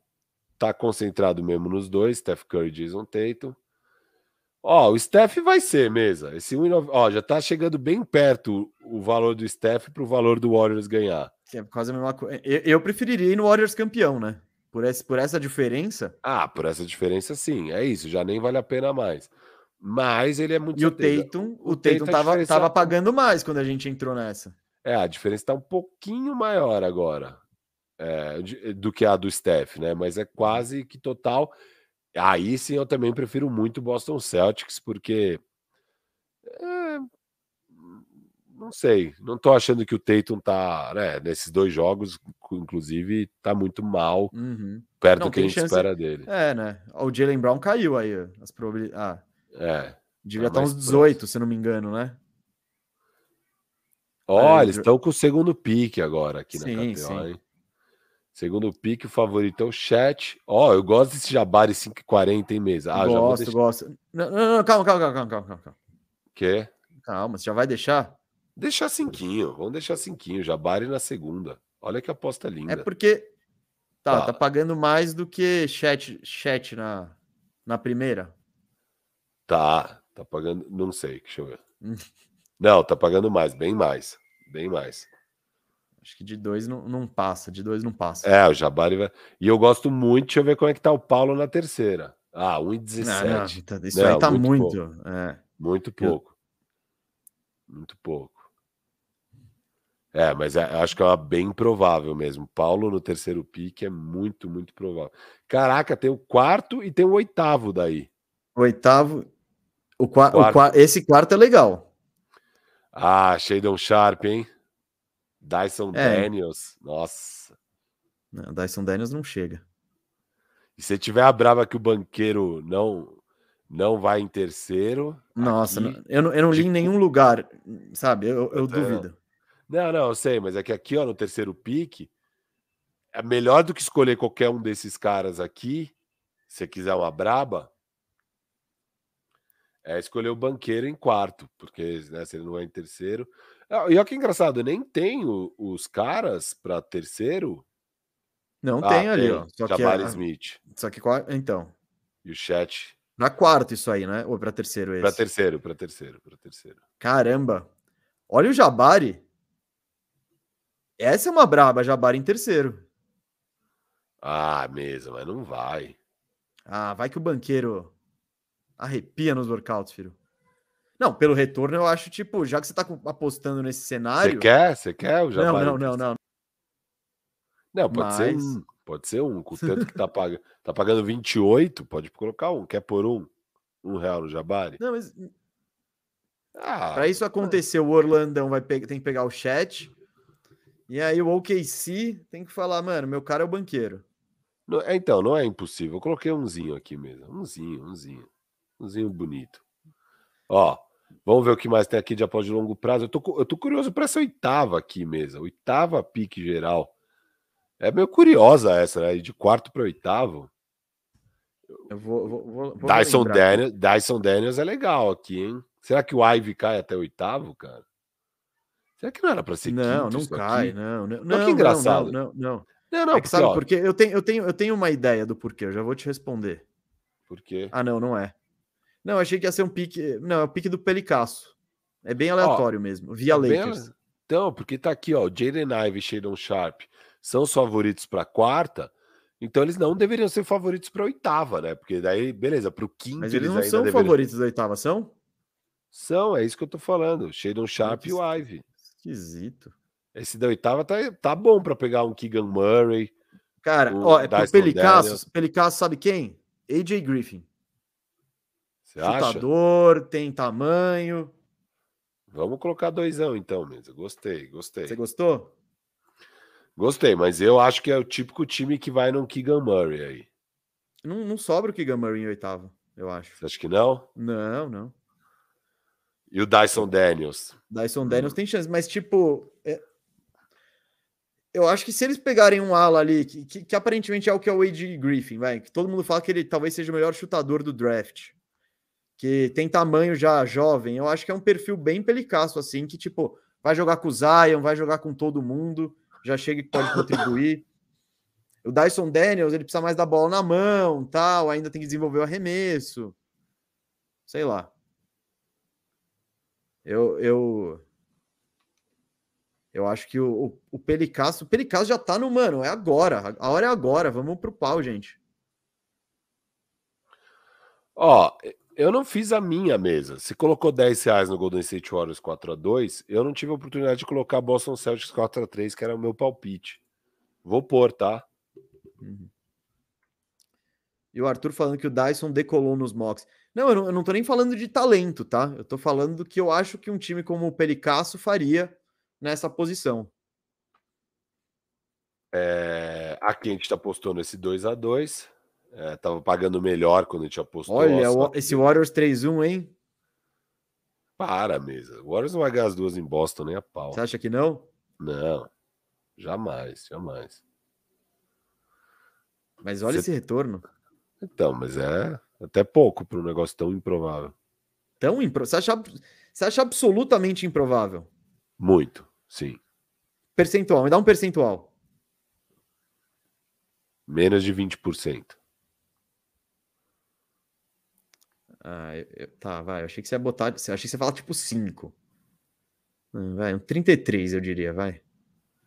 tá concentrado mesmo nos dois, Steph Curry e Jason Tatum. Ó, o Steph vai ser mesa. Esse 1,9, ó, já tá chegando bem perto o valor do Steph para o valor do Warriors ganhar. É quase a mesma coisa. Eu, eu preferiria ir no Warriors campeão, né? Por, esse, por essa diferença? Ah, por essa diferença, sim. É isso, já nem vale a pena mais. Mas ele é muito E o Tatum, o, Tatum tava, diferença... tava pagando mais quando a gente entrou nessa. É, a diferença está um pouquinho maior agora é, do que a do Steph, né? Mas é quase que total. Aí sim eu também prefiro muito o Boston Celtics, porque. É, não sei, não tô achando que o Tatum tá, né, nesses dois jogos, inclusive, tá muito mal, uhum. perto não, do que a gente chance... espera dele. É, né? O Jalen Brown caiu aí, as probabilidades. Ah, é. Devia tá estar uns 18, próximo. se não me engano, né? Olha, é, eles estão com o segundo pique agora aqui sim, na KTO, hein? Segundo pique, o favorito é o chat. Ó, oh, eu gosto desse Jabari 540 em mesa. Ah, gosto, deixar... gosto. Não, não, não, calma, calma, calma, calma, calma. Quê? Calma, você já vai deixar? Deixar cinquinho, vamos deixar cinquinho. Jabari na segunda. Olha que aposta linda. É porque tá, tá pagando mais do que chat, chat na, na primeira. Tá, tá pagando, não sei, deixa eu ver. não, tá pagando mais, bem mais, bem mais. Acho que de dois não, não passa, de dois não passa. É, o Jabari vai. E eu gosto muito, deixa eu ver como é que tá o Paulo na terceira. Ah, 1,17. Não, não, isso não, aí tá muito. Muito, é. muito pouco. Muito pouco. É, mas é, acho que é uma bem provável mesmo. Paulo no terceiro pique é muito, muito provável. Caraca, tem o quarto e tem o oitavo daí. Oitavo. O, qua quarto. o esse quarto é legal. Ah, Shadon Sharp, hein? Dyson é. Daniels. Nossa. Não, Dyson Daniels não chega. E se tiver a brava que o banqueiro não não vai em terceiro. Nossa, aqui, eu, não, eu não li em nenhum lugar, sabe? Eu, eu duvido. Não, não, eu sei, mas é que aqui, ó, no terceiro pique, é melhor do que escolher qualquer um desses caras aqui, se você quiser uma braba, é escolher o banqueiro em quarto, porque né, se ele não é em terceiro. Ah, e olha que engraçado, nem tem o, os caras para terceiro. Não ah, tem ali, tem. ó. Só Jabari que, Smith. Só que então. E o chat. Na quarto isso aí, né? Ou para terceiro esse? Para terceiro, para terceiro, para terceiro. Caramba. Olha o Jabari. Essa é uma braba, Jabari em terceiro. Ah, mesmo, mas não vai. Ah, vai que o banqueiro arrepia nos workouts, filho. Não, pelo retorno eu acho, tipo, já que você tá apostando nesse cenário. Você quer? Você quer o Jabari? Não, não, não, não. Não, pode Mas... ser um. Pode ser um. Com tanto que tá, pagando, tá pagando 28, pode colocar um. Quer por um? Um real no Jabari? Não, mas. Ah, para isso acontecer, o Orlandão vai tem que pegar o chat. E aí o OKC tem que falar, mano, meu cara é o banqueiro. Não, é, então, não é impossível. Eu coloquei umzinho aqui mesmo. Umzinho, umzinho. Umzinho bonito. Ó, vamos ver o que mais tem aqui de aposta de longo prazo. Eu tô, eu tô curioso para essa oitava aqui mesmo. Oitava pique geral. É meio curiosa essa, né? De quarto para oitavo. Eu vou. vou, vou, vou Dyson, Daniels, Dyson Daniels é legal aqui, hein? Será que o Ivy cai até oitavo, cara? Será que não era para ser Não, não cai, aqui? não. Não, não, que engraçado. Não, não, não. Não, não, é que sabe ó, porque eu tenho, eu, tenho, eu tenho uma ideia do porquê, eu já vou te responder. Por quê? Ah, não, não é. Não, achei que ia ser um pique. Não, é o pique do Pelicasso. É bem aleatório ó, mesmo, via é Lakers. Bem... Então, porque tá aqui, ó, Jaden Ive e Shadon Sharp são os favoritos para quarta, então eles não deveriam ser favoritos para oitava, né? Porque daí, beleza, para o quinto Mas eles, eles não são deveriam... favoritos da oitava, são? São, é isso que eu tô falando. Shadon Sharp e o Ive. Esquisito. Esse da oitava tá, tá bom para pegar um Keegan Murray. Cara, um ó, é pro Pelicasso, Pelicasso sabe quem? AJ Griffin. Você Chutador, acha? tem tamanho. Vamos colocar doisão então, mesmo. Gostei, gostei. Você gostou? Gostei, mas eu acho que é o típico time que vai num Keegan Murray aí. Não, não sobra o Keegan Murray em oitavo, eu acho. Você acha que não? Não, não. E o Dyson Daniels? Dyson Daniels tem chance, mas tipo. É... Eu acho que se eles pegarem um ala ali, que, que, que aparentemente é o que é o AJ Griffin, vai, que todo mundo fala que ele talvez seja o melhor chutador do draft, que tem tamanho já jovem, eu acho que é um perfil bem pelicaço, assim, que tipo, vai jogar com o Zion, vai jogar com todo mundo, já chega que pode contribuir. O Dyson Daniels, ele precisa mais da bola na mão, tal, ainda tem que desenvolver o arremesso. Sei lá. Eu, eu, Eu acho que o, o, o Pelicasso, o Pelicasso já tá no mano, é agora. A hora é agora, vamos pro pau, gente. Ó, eu não fiz a minha mesa. Se colocou 10 reais no Golden State Warriors 4 a 2 eu não tive a oportunidade de colocar Boston Celtics 4 a 3 que era o meu palpite. Vou pôr, tá? Uhum. E o Arthur falando que o Dyson decolou nos mocks. Não eu, não, eu não tô nem falando de talento, tá? Eu tô falando do que eu acho que um time como o Pelicasso faria nessa posição. É, aqui a gente tá postando esse 2 a 2 é, tava pagando melhor quando a gente apostou. Olha, o, esse Warriors 3-1, hein? Para, mesa. O Warriors não vai ganhar as duas em Boston, nem a pau. Você acha que não? Não. Jamais, jamais. Mas olha Você... esse retorno. Então, mas é até pouco para um negócio tão improvável. Tão improvável? Você acha, Você acha absolutamente improvável? Muito, sim. Percentual, me dá um percentual. Menos de 20%. Ah, eu, tá, vai. Eu achei que você ia botar. Eu achei que você ia falar tipo 5. Hum, vai, um 33, eu diria, vai.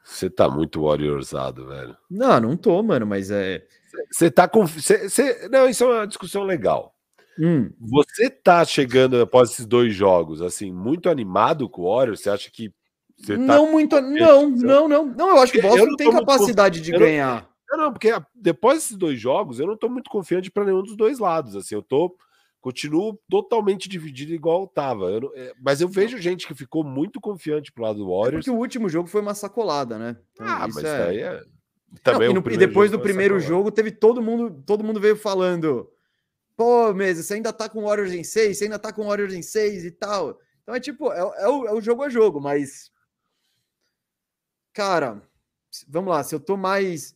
Você tá muito warriorsado, velho. Não, não tô, mano, mas é. Você tá com. Cê, cê... Não, isso é uma discussão legal. Hum. Você tá chegando após esses dois jogos, assim, muito animado com o Warriors? Você acha que. Tá não, muito. Não, não, não. Não, eu acho que o Boston não tem capacidade de ganhar. Não, não, porque depois desses dois jogos, eu não tô muito confiante para nenhum dos dois lados. Assim, eu tô continuo totalmente dividido igual estava. É, mas eu vejo gente que ficou muito confiante pro lado do Warriors. É porque o último jogo foi uma sacolada, né? Então, ah, mas é... daí é. Também Não, e, no, e, depois do primeiro jogo, teve todo mundo, todo mundo veio falando: pô, Mesa, você ainda tá com o Warriors em 6, você ainda tá com o Warriors em 6 e tal. Então é tipo, é, é, o, é o jogo a jogo, mas. Cara, vamos lá, se eu tô mais.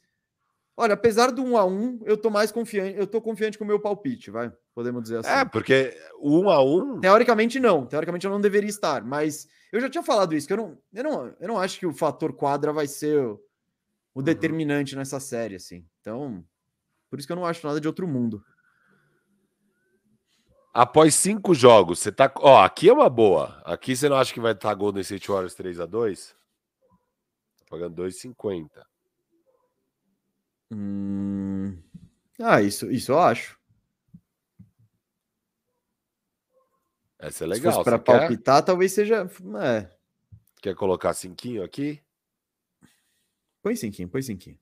Olha, apesar do 1 a 1 eu tô mais confiante, eu tô confiante com o meu palpite, vai podemos dizer assim. É, porque um a um. Teoricamente, não. Teoricamente, eu não deveria estar. Mas eu já tinha falado isso, que eu não, eu não, eu não acho que o fator quadra vai ser o, uhum. determinante nessa série, assim. Então, por isso que eu não acho nada de outro mundo. Após cinco jogos, você tá. Ó, aqui é uma boa. Aqui você não acha que vai estar Golden State Warriors 3 a 2 Tá pagando 2,50. Hum... Ah, isso, isso eu acho. Essa é legal. Se para palpitar, quer? talvez seja. É. Quer colocar cinquinho aqui? Põe cinquinho, põe cinquinho.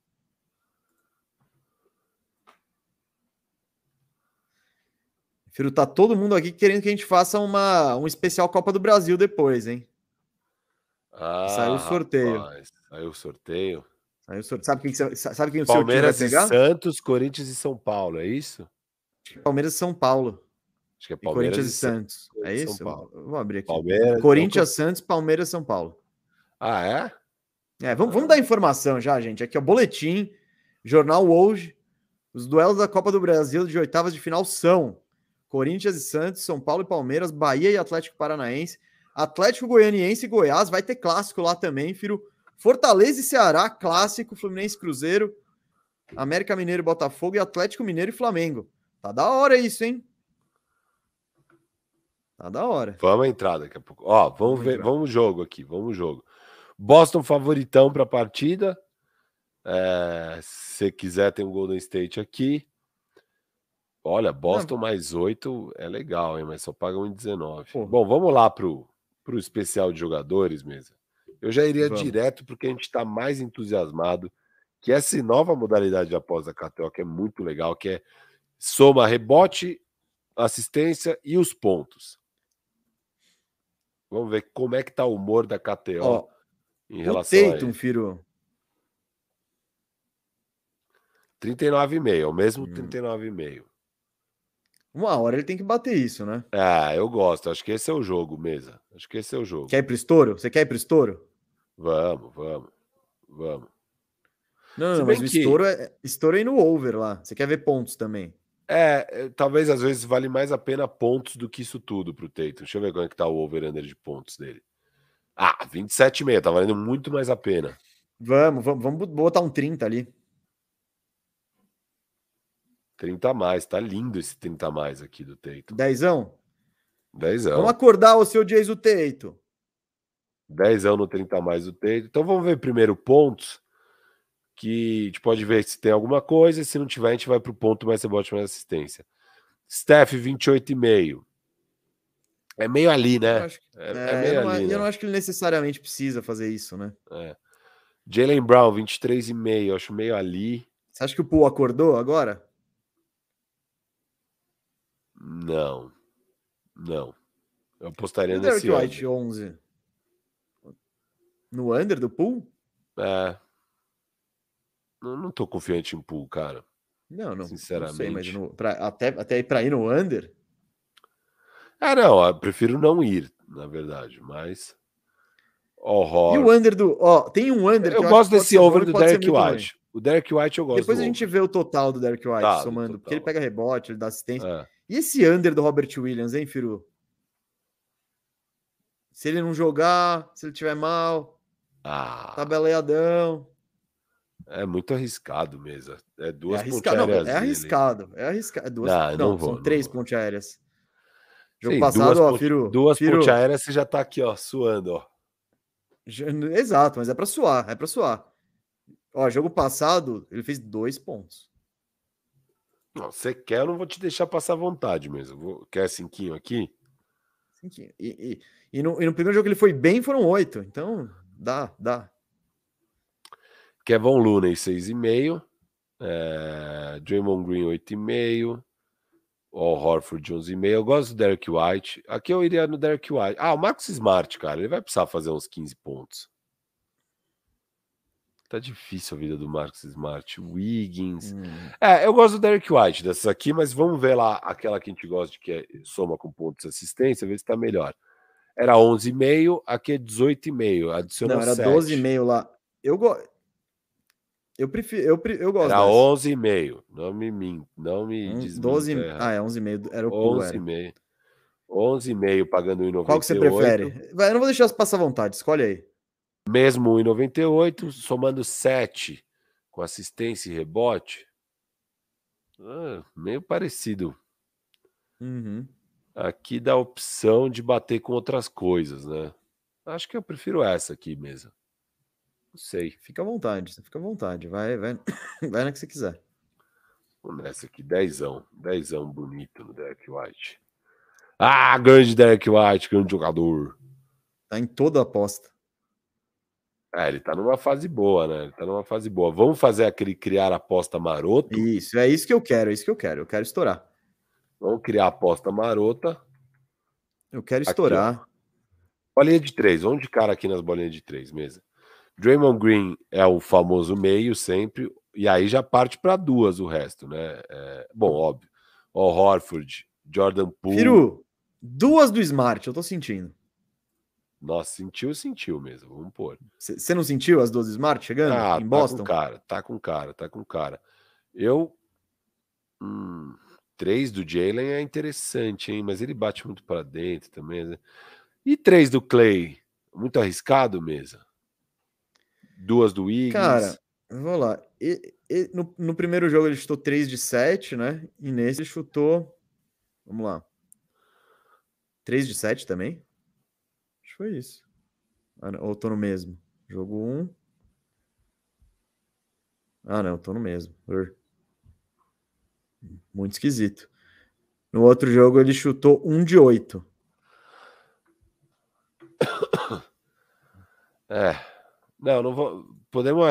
Firo, tá todo mundo aqui querendo que a gente faça uma, um especial Copa do Brasil depois, hein? Ah, saiu o sorteio. Rapaz, saiu o sorteio. Saiu o sorteio. Sabe quem, sabe quem o Palmeiras seu time vai pegar? Santos, Corinthians e São Paulo, é isso? Palmeiras e São Paulo. Acho que é Palmeiras Corinthians e, Santos. É isso? Vou abrir aqui. Palmeiras, Corinthians, então... Santos, Palmeiras, São Paulo. Ah, é? É, vamos, vamos dar informação já, gente. Aqui é o boletim, jornal hoje. Os duelos da Copa do Brasil de oitavas de final são Corinthians e Santos, São Paulo e Palmeiras, Bahia e Atlético Paranaense, Atlético Goianiense e Goiás. Vai ter clássico lá também, filho. Fortaleza e Ceará, clássico, Fluminense Cruzeiro, América Mineiro Botafogo e Atlético Mineiro e Flamengo. Tá da hora isso, hein? Tá da hora. Vamos entrar daqui a pouco. Ó, vamos, vamos ver, entrar. vamos jogo aqui, vamos jogo. Boston favoritão para a partida. É, se quiser, tem um Golden State aqui. Olha, Boston Não. mais 8 é legal, hein? Mas só paga 1,19. Bom, vamos lá pro, pro especial de jogadores mesmo. Eu já iria vamos. direto porque a gente está mais entusiasmado que essa nova modalidade de aposta da KTO, que é muito legal, que é soma rebote, assistência e os pontos. Vamos ver como é que tá o humor da KTO Ó, em relação o Tatum, a Firo. 39,5, é o mesmo hum. 39,5. Uma hora ele tem que bater isso, né? Ah, eu gosto. Acho que esse é o jogo, mesa. Acho que esse é o jogo. Quer ir pro estouro? Você quer ir pro estouro? Vamos, vamos, vamos. Não, não mas o estouro, é, estouro é no over lá. Você quer ver pontos também. É, é, talvez às vezes vale mais a pena pontos do que isso tudo pro Tatum. Deixa eu ver como é que tá o over-under de pontos dele. Ah, 27,5, tá valendo muito mais a pena. Vamos, vamos, vamos botar um 30 ali. 30 a mais, tá lindo esse 30 a mais aqui do Teito. Dezão? Dezão. Vamos acordar o seu Jason Teito. 10 anos no 30 mais do Tatum. Então vamos ver primeiro pontos, que a gente pode ver se tem alguma coisa, se não tiver, a gente vai para o ponto mais rebote mais assistência. Steph, 28,5. É meio ali, né? É, é, é, meio eu, não, ali, eu né? não acho que ele necessariamente precisa fazer isso, né? É. Jalen Brown, 23,5. Acho meio ali. Você acha que o Pool acordou agora? Não. Não. Eu apostaria nesse White, 11. No under do Pool? É. Não, não tô confiante em Pool, cara. Não, não. Sinceramente. Não sei, no, pra, até, até para ir no under? Ah, não. Eu prefiro não ir, na verdade, mas. Horror. E o under do. Ó, tem um under. Eu, eu gosto desse over do Derek White. O Derek White eu gosto. Depois a gente vê o total do Derek White tá, somando, porque ele pega rebote, ele dá assistência. É. E esse under do Robert Williams, hein, Firu? Se ele não jogar, se ele tiver mal, ah. tabeleiadão. É muito arriscado mesmo. É duas é arriscado, não, é arriscado, é arriscado. É duas, não, não, não vou, são três pontes aéreas. Jogo Sim, passado, duas, ó, Firu. Duas Firu. pontes aéreas você já tá aqui, ó, suando, ó. Exato, mas é para suar, é para suar. Ó, jogo passado, ele fez dois pontos. Não, você quer, eu não vou te deixar passar vontade mesmo. Vou... Quer cinquinho aqui? Cinquinho. E, e, e, no, e no primeiro jogo que ele foi bem, foram oito. Então, dá, dá. Kevin Looney, 6,5. É, Draymond Green, 8,5. O Horford, 11,5. Eu gosto do Derek White. Aqui eu iria no Derek White. Ah, o Max Smart, cara. Ele vai precisar fazer uns 15 pontos. Tá difícil a vida do Marcos Smart. Wiggins. Hum. É, eu gosto do Derek White dessas aqui, mas vamos ver lá aquela que a gente gosta de que é, soma com pontos de assistência, ver se tá melhor. Era 11,5, aqui é 18,5. Adiciona Não, era 12,5 lá. Eu gosto. Eu prefiro, eu, eu gosto. Era 11,5. Não me min, não me um, 12, Ah, é 11,5. Era o 11,5. 11,5 pagando 1,98. Qual que você prefere? Eu não vou deixar você passar vontade, escolhe aí. Mesmo 1,98, somando 7 com assistência e rebote. Ah, meio parecido. Uhum. Aqui dá a opção de bater com outras coisas, né? Acho que eu prefiro essa aqui mesmo. Não sei. Fica à vontade, fica à vontade. Vai, vai, vai na que você quiser. Vamos nessa aqui, dezão. Dezão bonito no Derek White. Ah, grande Derek White, grande jogador. Tá em toda a aposta. É, ele tá numa fase boa, né? Ele tá numa fase boa. Vamos fazer aquele criar aposta maroto? Isso, é isso que eu quero, é isso que eu quero. Eu quero estourar. Vamos criar aposta marota. Eu quero estourar. Aqui, bolinha de três, vamos de cara aqui nas bolinhas de três, mesa. Draymond Green é o famoso meio sempre, e aí já parte para duas o resto, né? É, bom, óbvio. O Horford, Jordan Poole. Firu, duas do Smart, eu tô sentindo. Nossa, sentiu, sentiu mesmo. Vamos pôr. Você não sentiu as duas Smart chegando ah, em Boston? Tá com cara, tá com cara, tá com cara. Eu. Hum, três do Jalen é interessante, hein? Mas ele bate muito para dentro também. Né? E três do Clay? Muito arriscado mesmo. Duas do Wiggins. Cara, vamos lá. E, e, no, no, primeiro jogo ele chutou 3 de 7, né? E nesse ele chutou. Vamos lá. 3 de 7 também? foi isso. Ah, ou tô no mesmo? Jogo 1. Um. Ah, não, tô no mesmo. Muito esquisito. No outro jogo ele chutou 1 um de 8. É. Não, não vou. Podemos,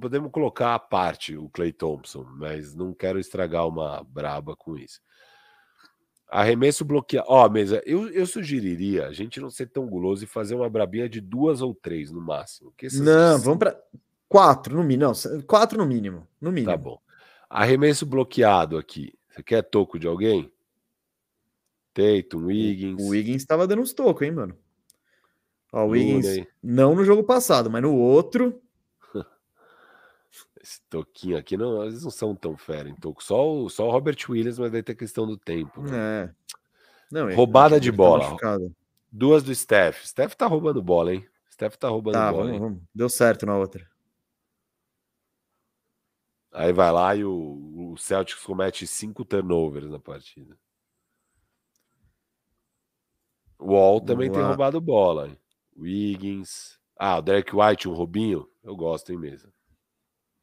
podemos colocar à parte o Clay Thompson, mas não quero estragar uma braba com isso. Arremesso bloqueado. Ó, oh, mesa, eu, eu sugeriria a gente não ser tão guloso e fazer uma brabinha de duas ou três no máximo. Não, vamos para quatro no mínimo. Não, quatro no mínimo. No mínimo. Tá bom. Arremesso bloqueado aqui. Você quer toco de alguém? Tatum, Wiggins. O Wiggins estava dando uns tocos, hein, mano? Ó, o Wiggins, não no jogo passado, mas no outro. Esse toquinho aqui, não, eles não são tão fera em toco. Só o, só o Robert Williams, mas vai ter questão do tempo. Né? É. Não, Roubada de tá bola. Tá Duas do Steph. Steph tá roubando bola, hein? Steph tá roubando tá, bola. Vamos, vamos. Deu certo na outra. Aí vai lá e o, o Celtics comete cinco turnovers na partida. O Wall também tem roubado bola. Wiggins. Ah, o Derek White, um Robinho. Eu gosto, hein, mesa.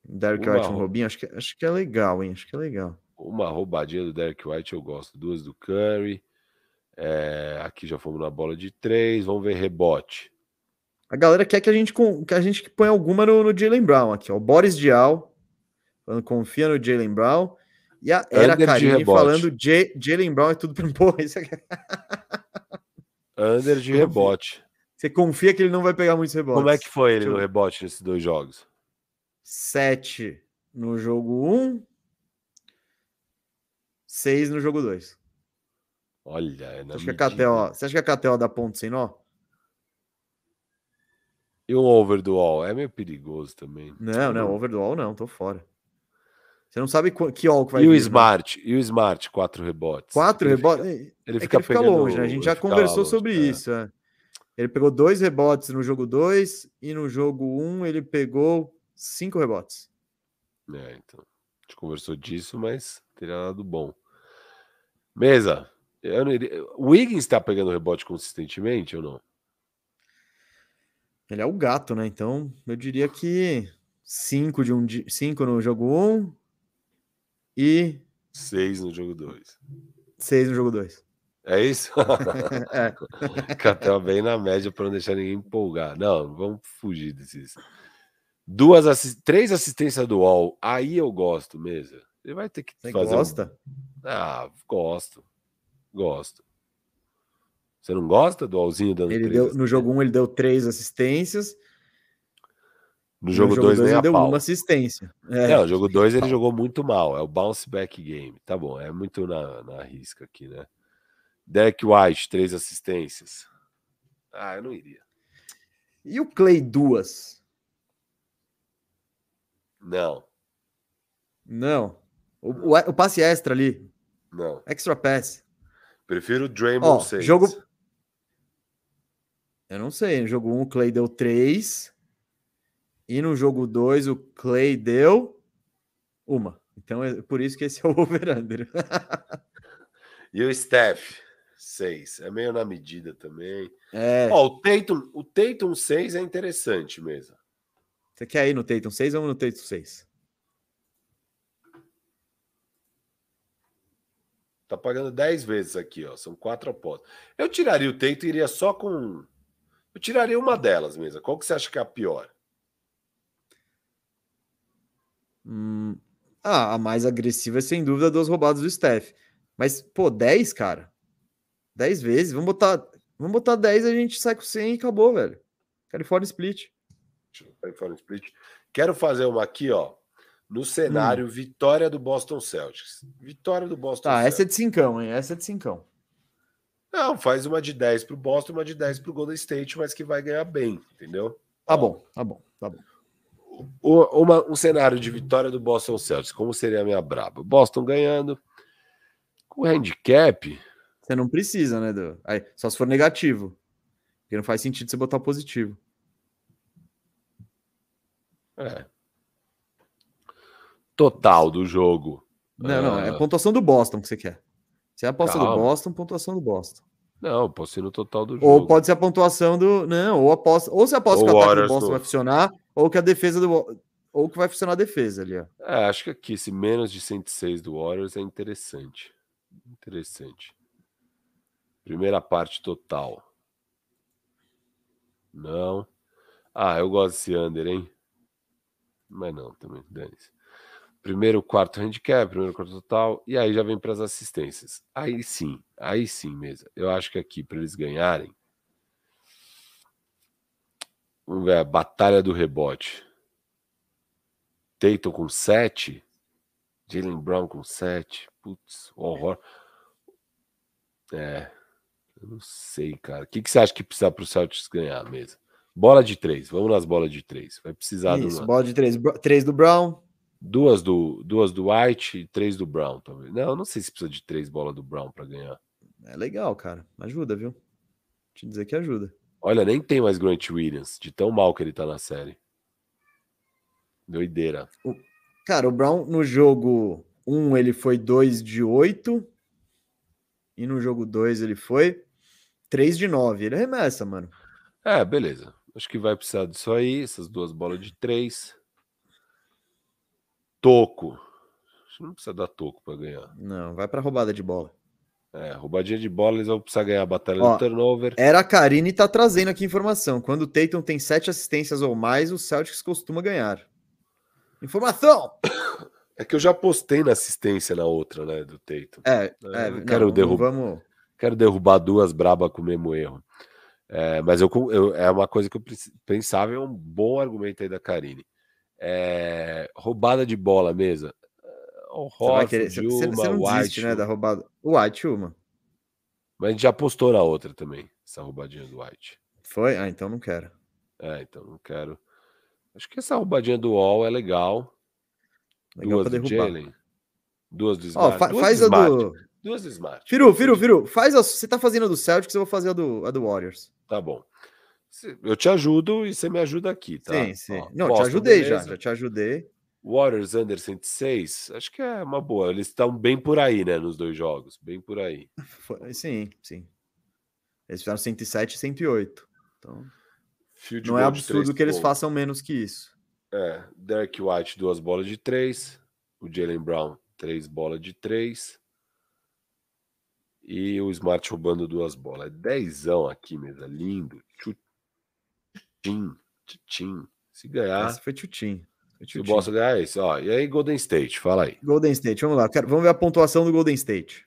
Derek White, um Robinho. Acho que, acho que é legal, hein? Acho que é legal. Uma roubadinha do Derek White eu gosto. Duas do Curry. É, aqui já fomos na bola de três. Vamos ver rebote. A galera quer que a gente, que a gente põe alguma no, no Jalen Brown aqui, ó. O Boris Dial, falando confia no Jalen Brown. E a Era Karine falando Jalen Brown é tudo para Porra, isso aqui. Under de rebote. Você confia que ele não vai pegar muitos rebotes. Como é que foi ele no rebote nesses dois jogos? 7 no jogo 1, um, 6 no jogo 2. Olha, é na você, acha que a KTO, você acha que a KTO dá ponto sem nó? E um over do all? É meio perigoso também. Não, não, over do all não, tô fora. Você não sabe que all que vai E vir, o né? Smart? Né? E o Smart, quatro rebotes? Quatro rebotes? Ele, ele, fica, ele fica longe, né? A gente já conversou longe, sobre é. isso. É. Ele pegou dois rebotes no jogo 2 e no jogo 1 um, ele pegou cinco rebotes. É, então. A gente conversou disso, mas teria dado bom. Mesa. Iria... O Wiggins está pegando rebote consistentemente ou não? Ele é o gato, né? Então eu diria que cinco de um cinco no jogo 1 um e seis no jogo 2. Seis no jogo 2. É isso? é. Catel bem na média para não deixar ninguém empolgar. Não, vamos fugir desses. Duas assist... três assistências do All. Aí eu gosto mesmo. Ele vai ter que Você fazer. Gosta? Um... Ah, gosto. Gosto. Você não gosta do Alzinho dando ele deu, No jogo 1 um, ele deu três assistências. No jogo 2 nem ele deu pau. uma assistência. É, é no jogo 2 ele jogou muito mal. É o bounce back game. Tá bom, é muito na, na risca aqui, né? Derek White, três assistências. Ah, eu não iria. E o Clay, duas? Não. Não. O, o, o, passe extra ali. Não. Extra pass. Prefiro o Draymond 6. Jogo... Eu não sei. No jogo 1 um, o Clay deu 3. E no jogo 2 o Clay deu uma. Então é por isso que esse é o over-under. e o Steph? 6. É meio na medida também. É. Ó, o Tatum, o Tatum 6 é interessante mesmo. Você quer ir no Tatum 6 ou no Tatum 6? Tá pagando 10 vezes aqui, ó. São quatro apostas. Eu tiraria o Tatum e iria só com. Eu tiraria uma delas mesmo. Qual que você acha que é a pior? Hum, ah, a mais agressiva é sem dúvida duas roubadas do Steph. Mas, pô, 10, cara. 10 vezes. Vamos botar, vamos botar 10 a gente sai com 100 e acabou, velho. California Split. California Split. Quero fazer uma aqui, ó. No cenário, hum. vitória do Boston Celtics. Vitória do Boston tá, Celtics. essa é de cincão, hein? Essa é de cincão. Não, faz uma de 10 pro Boston, uma de 10 pro Golden State, mas que vai ganhar bem, entendeu? Tá bom, tá bom, tá bom. O, uma, um cenário de vitória do Boston Celtics, como seria a minha braba? Boston ganhando. Com handicap, você não precisa, né? Do... Aí, só se for negativo. Porque não faz sentido você botar positivo. É. Total do jogo. Não, não, é a ah. pontuação do Boston que você quer. Se é a aposta Calma. do Boston, pontuação do Boston. Não, pode ser no total do jogo. Ou pode ser a pontuação do. Não, ou aposta. Ou se aposta que o ataque do Boston do... vai funcionar, ou que a defesa do. Ou que vai funcionar a defesa ali, ó. É, acho que aqui esse menos de 106 do Warriors é interessante. Interessante. Primeira parte total. Não. Ah, eu gosto desse under, hein? Mas não, também, dane-se. Primeiro quarto handicap, primeiro quarto total, e aí já vem para as assistências. Aí sim, aí sim mesmo. Eu acho que aqui, para eles ganharem, vamos ver a batalha do rebote. Tatum com 7, Jalen Brown com 7, putz, horror. É, eu não sei, cara. O que, que você acha que precisa para o Celtics ganhar mesmo? Bola de três. Vamos nas bolas de três. Vai precisar Isso, do. Bola de três. Três do Brown. Duas do, duas do White e três do Brown, talvez. Não, não sei se precisa de três bolas do Brown para ganhar. É legal, cara. Ajuda, viu? Te dizer que ajuda. Olha, nem tem mais Grant Williams, de tão mal que ele tá na série. Doideira. O... Cara, o Brown no jogo 1 um, ele foi 2 de 8. E no jogo 2 ele foi 3 de 9. Ele arremessa, mano. É, beleza. Acho que vai precisar disso aí, essas duas bolas de três. Toco. Acho que não precisa dar toco para ganhar. Não, vai para roubada de bola. É, roubadinha de bola, eles vão precisar ganhar a batalha Ó, do turnover. Era a Karine tá trazendo aqui informação. Quando o Tatum tem sete assistências ou mais, o Celtics costuma ganhar. Informação! É que eu já postei na assistência na outra, né, do Tatum. É, é não, quero derrubar. Vamos... Quero derrubar duas braba com o mesmo erro. É, mas eu, eu, é uma coisa que eu pensava, é um bom argumento aí da Karine. É, roubada de bola, mesa. O você, você não White, desiste, né, da roubada. O White, uma. Mas a gente já postou na outra também, essa roubadinha do White. Foi? Ah, então não quero. É, então não quero. Acho que essa roubadinha do Wall é legal. legal duas do Jalen. Duas do Smart. Ó, fa duas faz do a do... Duas Smart. Firu, Firu, Firu. Faz a... Você tá fazendo a do Celtics, eu vou fazer a do, a do Warriors. Tá bom. Eu te ajudo e você me ajuda aqui, tá? Sim, sim. Ó, não, te ajudei beleza. já. Já te ajudei. Warriors under 106, acho que é uma boa. Eles estão bem por aí, né? Nos dois jogos, bem por aí. Sim, sim. Eles fizeram 107 e 108. Então, Field não é absurdo que eles façam menos que isso. É, Derek White, duas bolas de três. O Jalen Brown, três bolas de três. E o Smart roubando duas bolas. É dezão aqui, mesa. Lindo. Chutim. Chutim. Se ganhar. Esse foi chutim. Se o Boston ganhar é isso, ó. E aí, Golden State, fala aí. Golden State, vamos lá. Quero, vamos ver a pontuação do Golden State.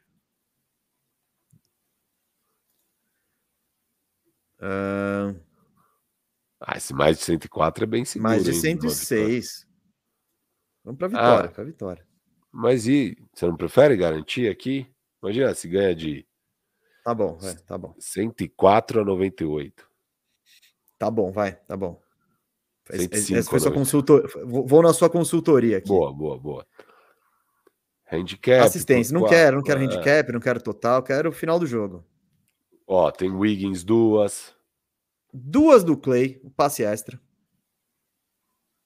Uh... Ah, esse mais de 104 é bem seguro. Mais de 106. Hein, vamos para vitória, ah, para vitória. Mas e você não prefere garantir aqui? Imagina se ganha de Tá bom, vai, tá bom. 104 a 98. Tá bom, vai, tá bom. 105, Essa foi sua consultor... Vou na sua consultoria aqui. Boa, boa, boa. Handicap. Assistência. Não quero, não quero é. handicap, não quero total, quero o final do jogo. Ó, tem Wiggins duas. Duas do Clay, o passe extra.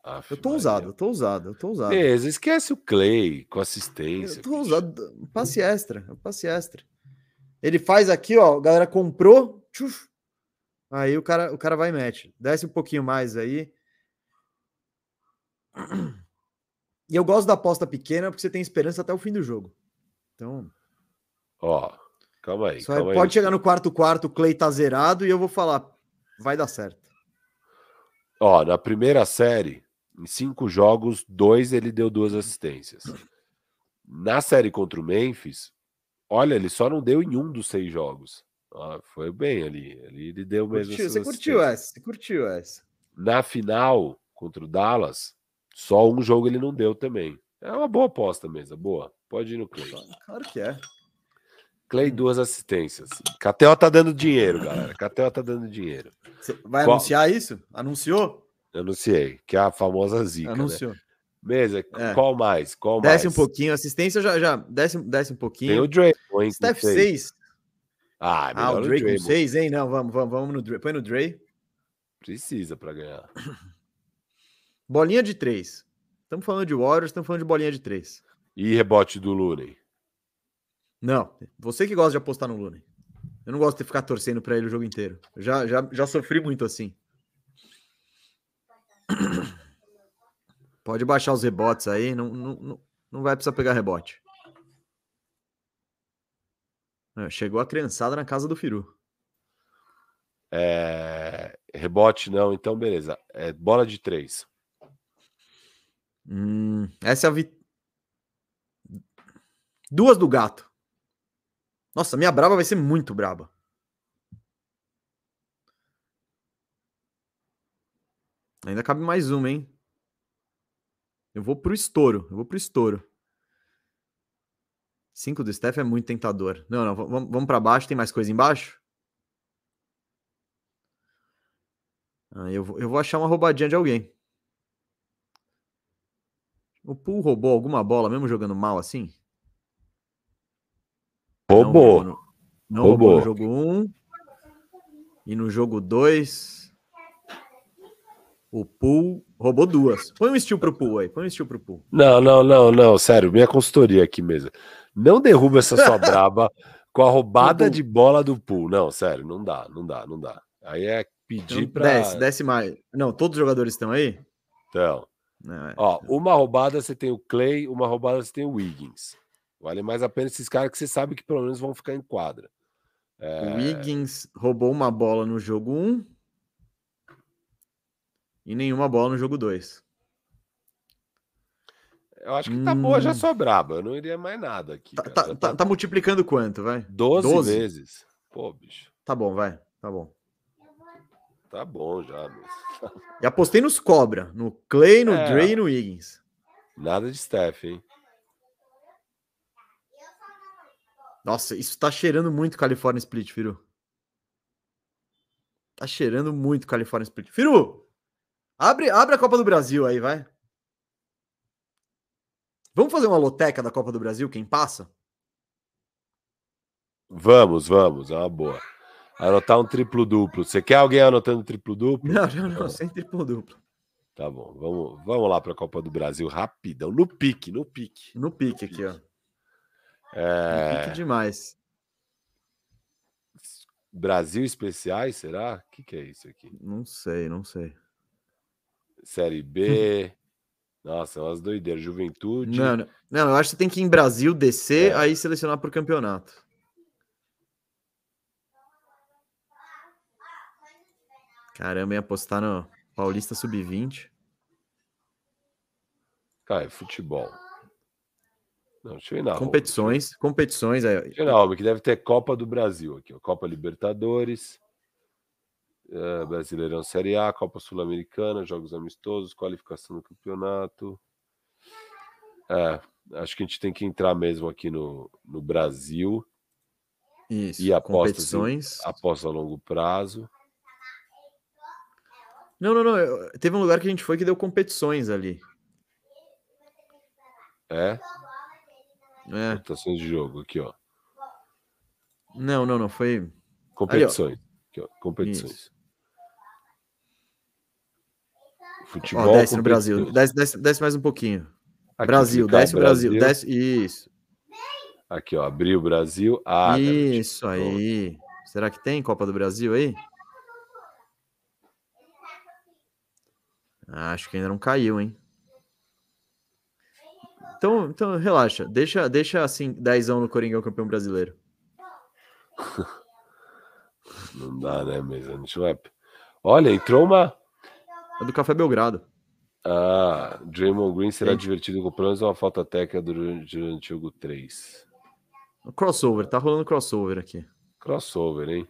Aff, eu tô Maria. usado, eu tô usado, eu tô usado. Beleza, esquece o Clay com assistência. Eu tô usado, passe extra, passe extra. Ele faz aqui, ó, a galera comprou, tchuf, aí o cara, o cara vai e mete. Desce um pouquinho mais aí. E eu gosto da aposta pequena porque você tem esperança até o fim do jogo. Então. Ó, calma aí. Calma pode aí. chegar no quarto quarto, o Clay tá zerado e eu vou falar, vai dar certo. Ó, na primeira série, em cinco jogos, dois ele deu duas assistências. Na série contra o Memphis, olha, ele só não deu em um dos seis jogos. Ah, foi bem ali. ali ele deu mesmo. Curtiu, você curtiu essa? Você curtiu essa? Na final contra o Dallas, só um jogo ele não deu também. É uma boa aposta mesmo, boa. Pode ir no Clay. Claro que é. Clay, duas assistências. Catel tá dando dinheiro, galera. Catel tá dando dinheiro. Você vai Qual... anunciar isso? Anunciou? Anunciei, que é a famosa zica. Anunciou. Né? Mesa, é. qual mais? Qual desce mais? um pouquinho, assistência já, já desce, desce um pouquinho. Tem o Dre, hein? Steph 6. Ah, ah, o Dre com 6, hein? Não, vamos, vamos, vamos no Dre. Põe no Dre. Precisa para ganhar. Bolinha de 3. Estamos falando de Warriors, estamos falando de bolinha de 3. E rebote do Looney? Não, você que gosta de apostar no Looney. Eu não gosto de ficar torcendo para ele o jogo inteiro. Eu já, já, já sofri muito assim. Pode baixar os rebotes aí, não, não, não vai precisar pegar rebote. Chegou a criançada na casa do Firu. É... Rebote não, então beleza. É bola de três. Hum, essa é a vi... Duas do gato. Nossa, minha braba vai ser muito braba. Ainda cabe mais uma, hein? Eu vou pro estouro. Eu vou pro estouro. Cinco do Steph é muito tentador. Não, não, vamos, vamos para baixo. Tem mais coisa embaixo? Ah, eu, vou, eu vou achar uma roubadinha de alguém. O Pool roubou alguma bola, mesmo jogando mal assim? Roubou. Não roubou no, não roubou. roubou no jogo 1. Um, e no jogo 2. O Pool roubou duas. Põe um estilo pro Pool aí. Põe um estilo pro Pool. Não, não, não, não. Sério, minha consultoria aqui mesmo. Não derruba essa sua braba com a roubada de bola do Pool. Não, sério, não dá, não dá, não dá. Aí é pedir Então, para. Desce, desce mais. Não, todos os jogadores estão aí? Então, Não, é. ó, uma roubada você tem o Clay, uma roubada você tem o Wiggins. Vale mais a pena esses caras que você sabe que pelo menos vão ficar em quadra. É, O Wiggins roubou uma bola no jogo 1 e nenhuma bola no jogo 2. Eu acho que tá boa já Hum. só braba. Eu não iria mais nada aqui. Tá, tá- Já tá- tá multiplicando quanto, vai? 12, 12? vezes. Pô, bicho. Tá bom, vai. Tá bom. Tá bom já, mas... E apostei nos Cobra, no Clay, no É. Dre e no Wiggins. Nada de Steph, hein? Nossa, isso tá cheirando muito California Split, Firu. Tá cheirando muito California Split. Firu, abre, abre a Copa do Brasil aí, vai. Vamos fazer uma loteca da Copa do Brasil, quem passa? Vamos, vamos. É uma boa. Anotar um triplo-duplo. Você quer alguém anotando triplo-duplo? Não, não, não, sem triplo duplo. Tá bom. Vamos, vamos lá para a Copa do Brasil rapidão. No pique, no pique. No pique aqui, ó. No É... pique demais. Brasil especiais, será? O que, que é isso aqui? Não sei, não sei. Série B. Nossa, é umas doideiras. Juventude. Não, não, não, eu acho que tem que ir em Brasil, descer, É. aí selecionar por campeonato. Caramba, ia apostar no Paulista Sub-20. Cara, é futebol. Não, deixa eu ir na home. Competições, competições. Aí, Deixa eu ir na home, que deve ter Copa do Brasil aqui. Ó. Copa Libertadores. Eh, Brasileirão Série A, Copa Sul-Americana, Jogos Amistosos, qualificação do campeonato. É, acho que a gente tem que entrar mesmo aqui no, no Brasil. Isso, E apostas em- competições. Aposta a longo prazo. Não, não, não. Teve um lugar que a gente foi que deu competições ali. É, É. votações de jogo aqui, ó. Não, não, não. Foi. Competições. Aqui, ó, competições. Isso. Futebol. Ó, desce no Brasil. Desce, desce, desce mais um pouquinho. Aqui, Brasil, desce o Brasil. Desce. Isso. Aqui, ó, abriu o Brasil. Ah, garotinho, Isso aí. Será que tem Copa do Brasil aí? Ah, Acho que ainda não caiu, hein? Então, então relaxa. Deixa, deixa assim, dezão no Coringão campeão brasileiro. Não dá, né, vai. Olha, entrou uma. É do Café Belgrado. Ah, Draymond Green será Sim. divertido com pelo menos uma falta técnica durante, durante o jogo 3. Crossover, tá rolando crossover aqui. Crossover, hein?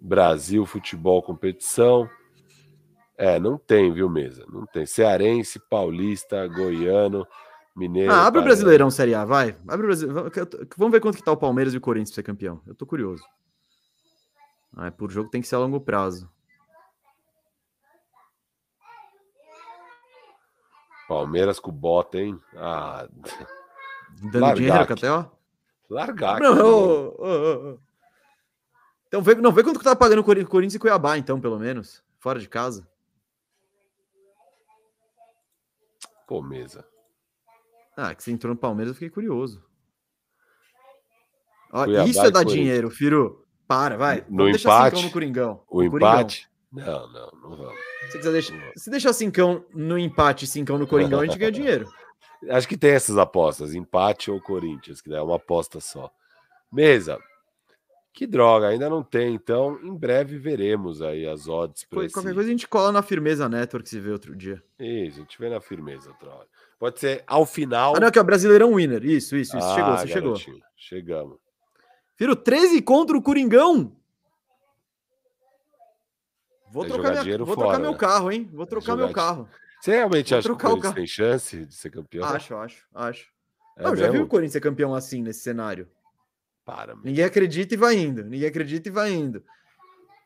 Brasil, futebol, competição. É, não tem, viu, mesa? Não tem. Cearense, paulista, goiano, mineiro. Ah, abre o. Brasileirão Série A, vai. Abre o Brasileirão. Vamos ver quanto que tá o Palmeiras e o Corinthians pra ser campeão. Eu tô curioso. Ah, é por jogo tem que ser a longo prazo. Palmeiras com bota, hein? Ah, Dando Largar dinheiro, aqui. Catel? largar. Não, ô. Então vê, não, vê quanto que tá pagando o Cori- Corinthians e Cuiabá, então, pelo menos. Fora de casa. Pô, mesa. Ah, que você entrou no Palmeiras, eu fiquei curioso. Ó, Cuiabá isso é dar dinheiro, Firo. Para, vai. No Vamos empate, no Coringão. O Coringão. empate? Não, não, não vamos. Se, quiser deixar, se deixar cincão no empate cincão no Coringão, a gente ganha dinheiro. Acho que tem essas apostas, empate ou Corinthians, que é uma aposta só. Mesa, que droga, ainda não tem, então em breve veremos aí as odds para Qualquer coisa a gente cola na Firmeza Network se vê outro dia. Isso, a gente vê na firmeza outra hora. Pode ser ao final. Ah, não, aqui, ó, Brasileirão Winner. Isso, isso, isso. chegou, Ah, você chegou. Chegamos. Firo, 13 contra o Coringão. Vou, É trocar, minha- vou fora, trocar meu né? carro, hein? Vou trocar meu jogar carro. Você realmente Vou acha que o Corinthians tem chance de ser campeão? Acho, acho, acho. É não, já vi mesmo? o Corinthians ser campeão assim, nesse cenário. Para, meu. Ninguém acredita e vai indo. Ninguém acredita e vai indo.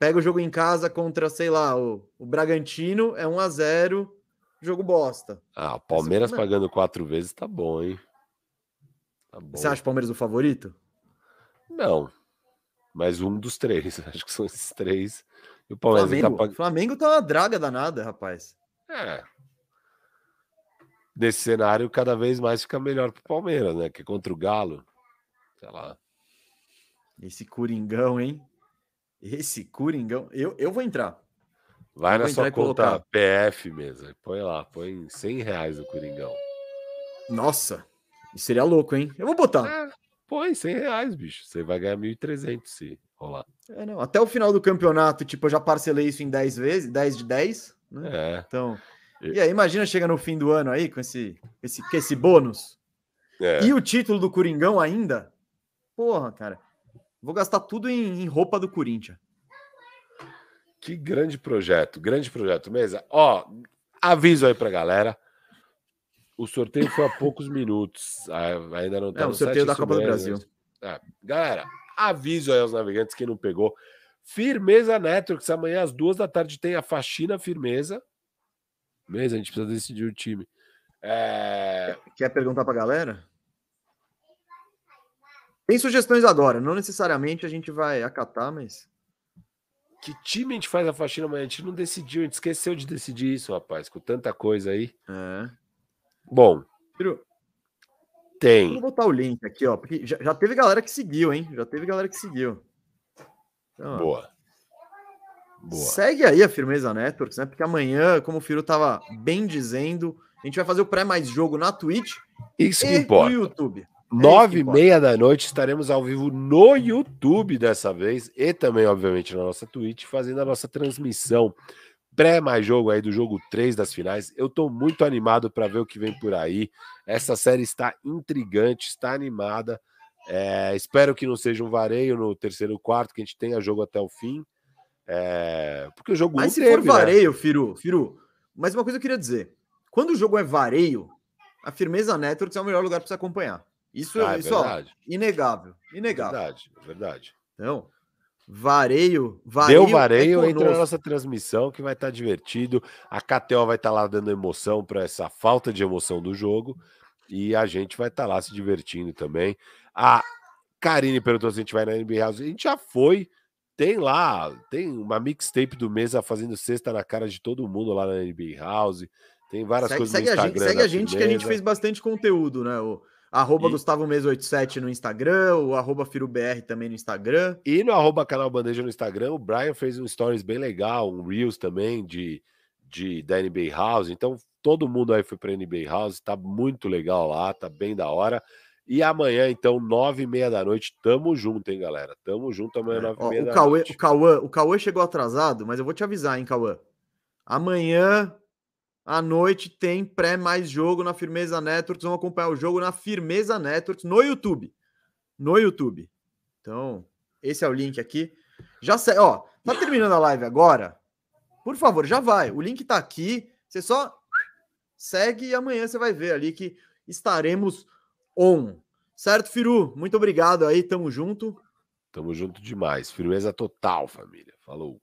Pega o jogo em casa contra, sei lá, o, o Bragantino, é 1 a 0 jogo bosta. Ah, o Palmeiras Não. pagando quatro vezes tá bom, hein? Tá bom. Você acha o Palmeiras o favorito? Não. Mas um dos três. Acho que são esses três. E o Palmeiras tá Flamengo. pagando. Flamengo tá uma draga danada, rapaz. É. Nesse cenário, cada vez mais fica melhor pro Palmeiras, né? Que contra o Galo. Sei lá. Esse Coringão, hein? Esse Coringão, eu, eu vou entrar. Vai Eu na sua conta. PF mesmo. Põe lá, põe 100 reais o Coringão. Nossa, isso seria louco, hein? Eu vou botar. É, põe 100 reais, bicho. Você vai ganhar 1.300 se rolar. É, não, até o final do campeonato, tipo, eu já parcelei isso em 10 vezes, 10 de 10, né? É, Então, E- aí, imagina chega no fim do ano aí com esse, esse, com esse bônus. é. E o título do Coringão ainda? Porra, cara. Vou gastar tudo em, em roupa do Corinthians. Que grande projeto, grande projeto. Mesa, ó, aviso aí pra galera. O sorteio foi há poucos minutos. Ainda não tá É, o sorteio da Copa do mesmo. Brasil. É, galera, aviso aí aos navegantes que não pegou. Firmeza Networks, amanhã às duas da tarde tem a faxina firmeza. Mesa, a gente precisa decidir o time. É, Quer perguntar pra galera? Tem sugestões agora, não necessariamente a gente vai acatar, mas. que time a gente faz a faxina amanhã? A gente não decidiu, a gente esqueceu de decidir isso, rapaz, com tanta coisa aí. É. Bom, Firu, Vou tem. botar o link aqui, ó, porque já, já teve galera que seguiu, hein? Já teve galera que seguiu. Então, Boa. Boa. Segue aí a Firmeza Networks, né? Porque amanhã, como o Firu tava bem dizendo, a gente vai fazer o pré mais jogo na Twitch Isso que e no YouTube. Nove e meia da noite estaremos ao vivo no YouTube dessa vez e também, obviamente, na nossa Twitch, fazendo a nossa transmissão pré mais jogo aí do jogo 3 das finais. Eu tô muito animado para ver o que vem por aí. Essa série está intrigante, está animada. É, espero que não seja um vareio no terceiro quarto, que a gente tenha jogo até o fim. É, porque o jogo Mas um se teve, for né? vareio, Firu, Firu, mas uma coisa eu queria dizer: quando o jogo é vareio, a Firmeza Networks é o melhor lugar para você acompanhar. Isso, Ah, é isso ó, verdade, inegável. Inegável. verdade, é verdade. Então, vareio, vareio. Deu vareio, é entra na nossa transmissão que vai estar divertido. A KTO vai estar lá dando emoção para essa falta de emoção do jogo. E a gente vai estar lá se divertindo também. A Karine perguntou se a gente vai na NBA House. A gente já foi. Tem lá, tem uma mixtape do Mesa fazendo cesta na cara de todo mundo lá na NBA House. Tem várias Segue, coisas segue no a gente, Instagram. segue a gente que a gente fez bastante conteúdo, né? O arroba E- Gustavo Mesa 87 no Instagram, o arroba FiruBR também no Instagram. E no arroba canal Bandeja no Instagram, o Brian fez um stories bem legal, um Reels também de, de da NBA House. Então, todo mundo aí foi para NBA House, tá muito legal lá, tá bem da hora. E amanhã, então, nove e meia da noite, tamo junto, hein, galera? Tamo junto amanhã, nove É, e meia o, da Cauê, noite. o, Cauã, o Cauã chegou atrasado, mas eu vou te avisar, hein, Cauã. Amanhã à noite tem pré mais jogo na Firmeza Networks. Vamos acompanhar o jogo na Firmeza Networks no YouTube. No YouTube. Então, esse é o link aqui. Já sei, ó, tá terminando a live agora? Por favor, já vai. O link tá aqui. Você só segue e amanhã você vai ver ali que estaremos on. Certo, Firu? Muito obrigado aí, tamo junto. Tamo junto demais. Firmeza total, família. Falou.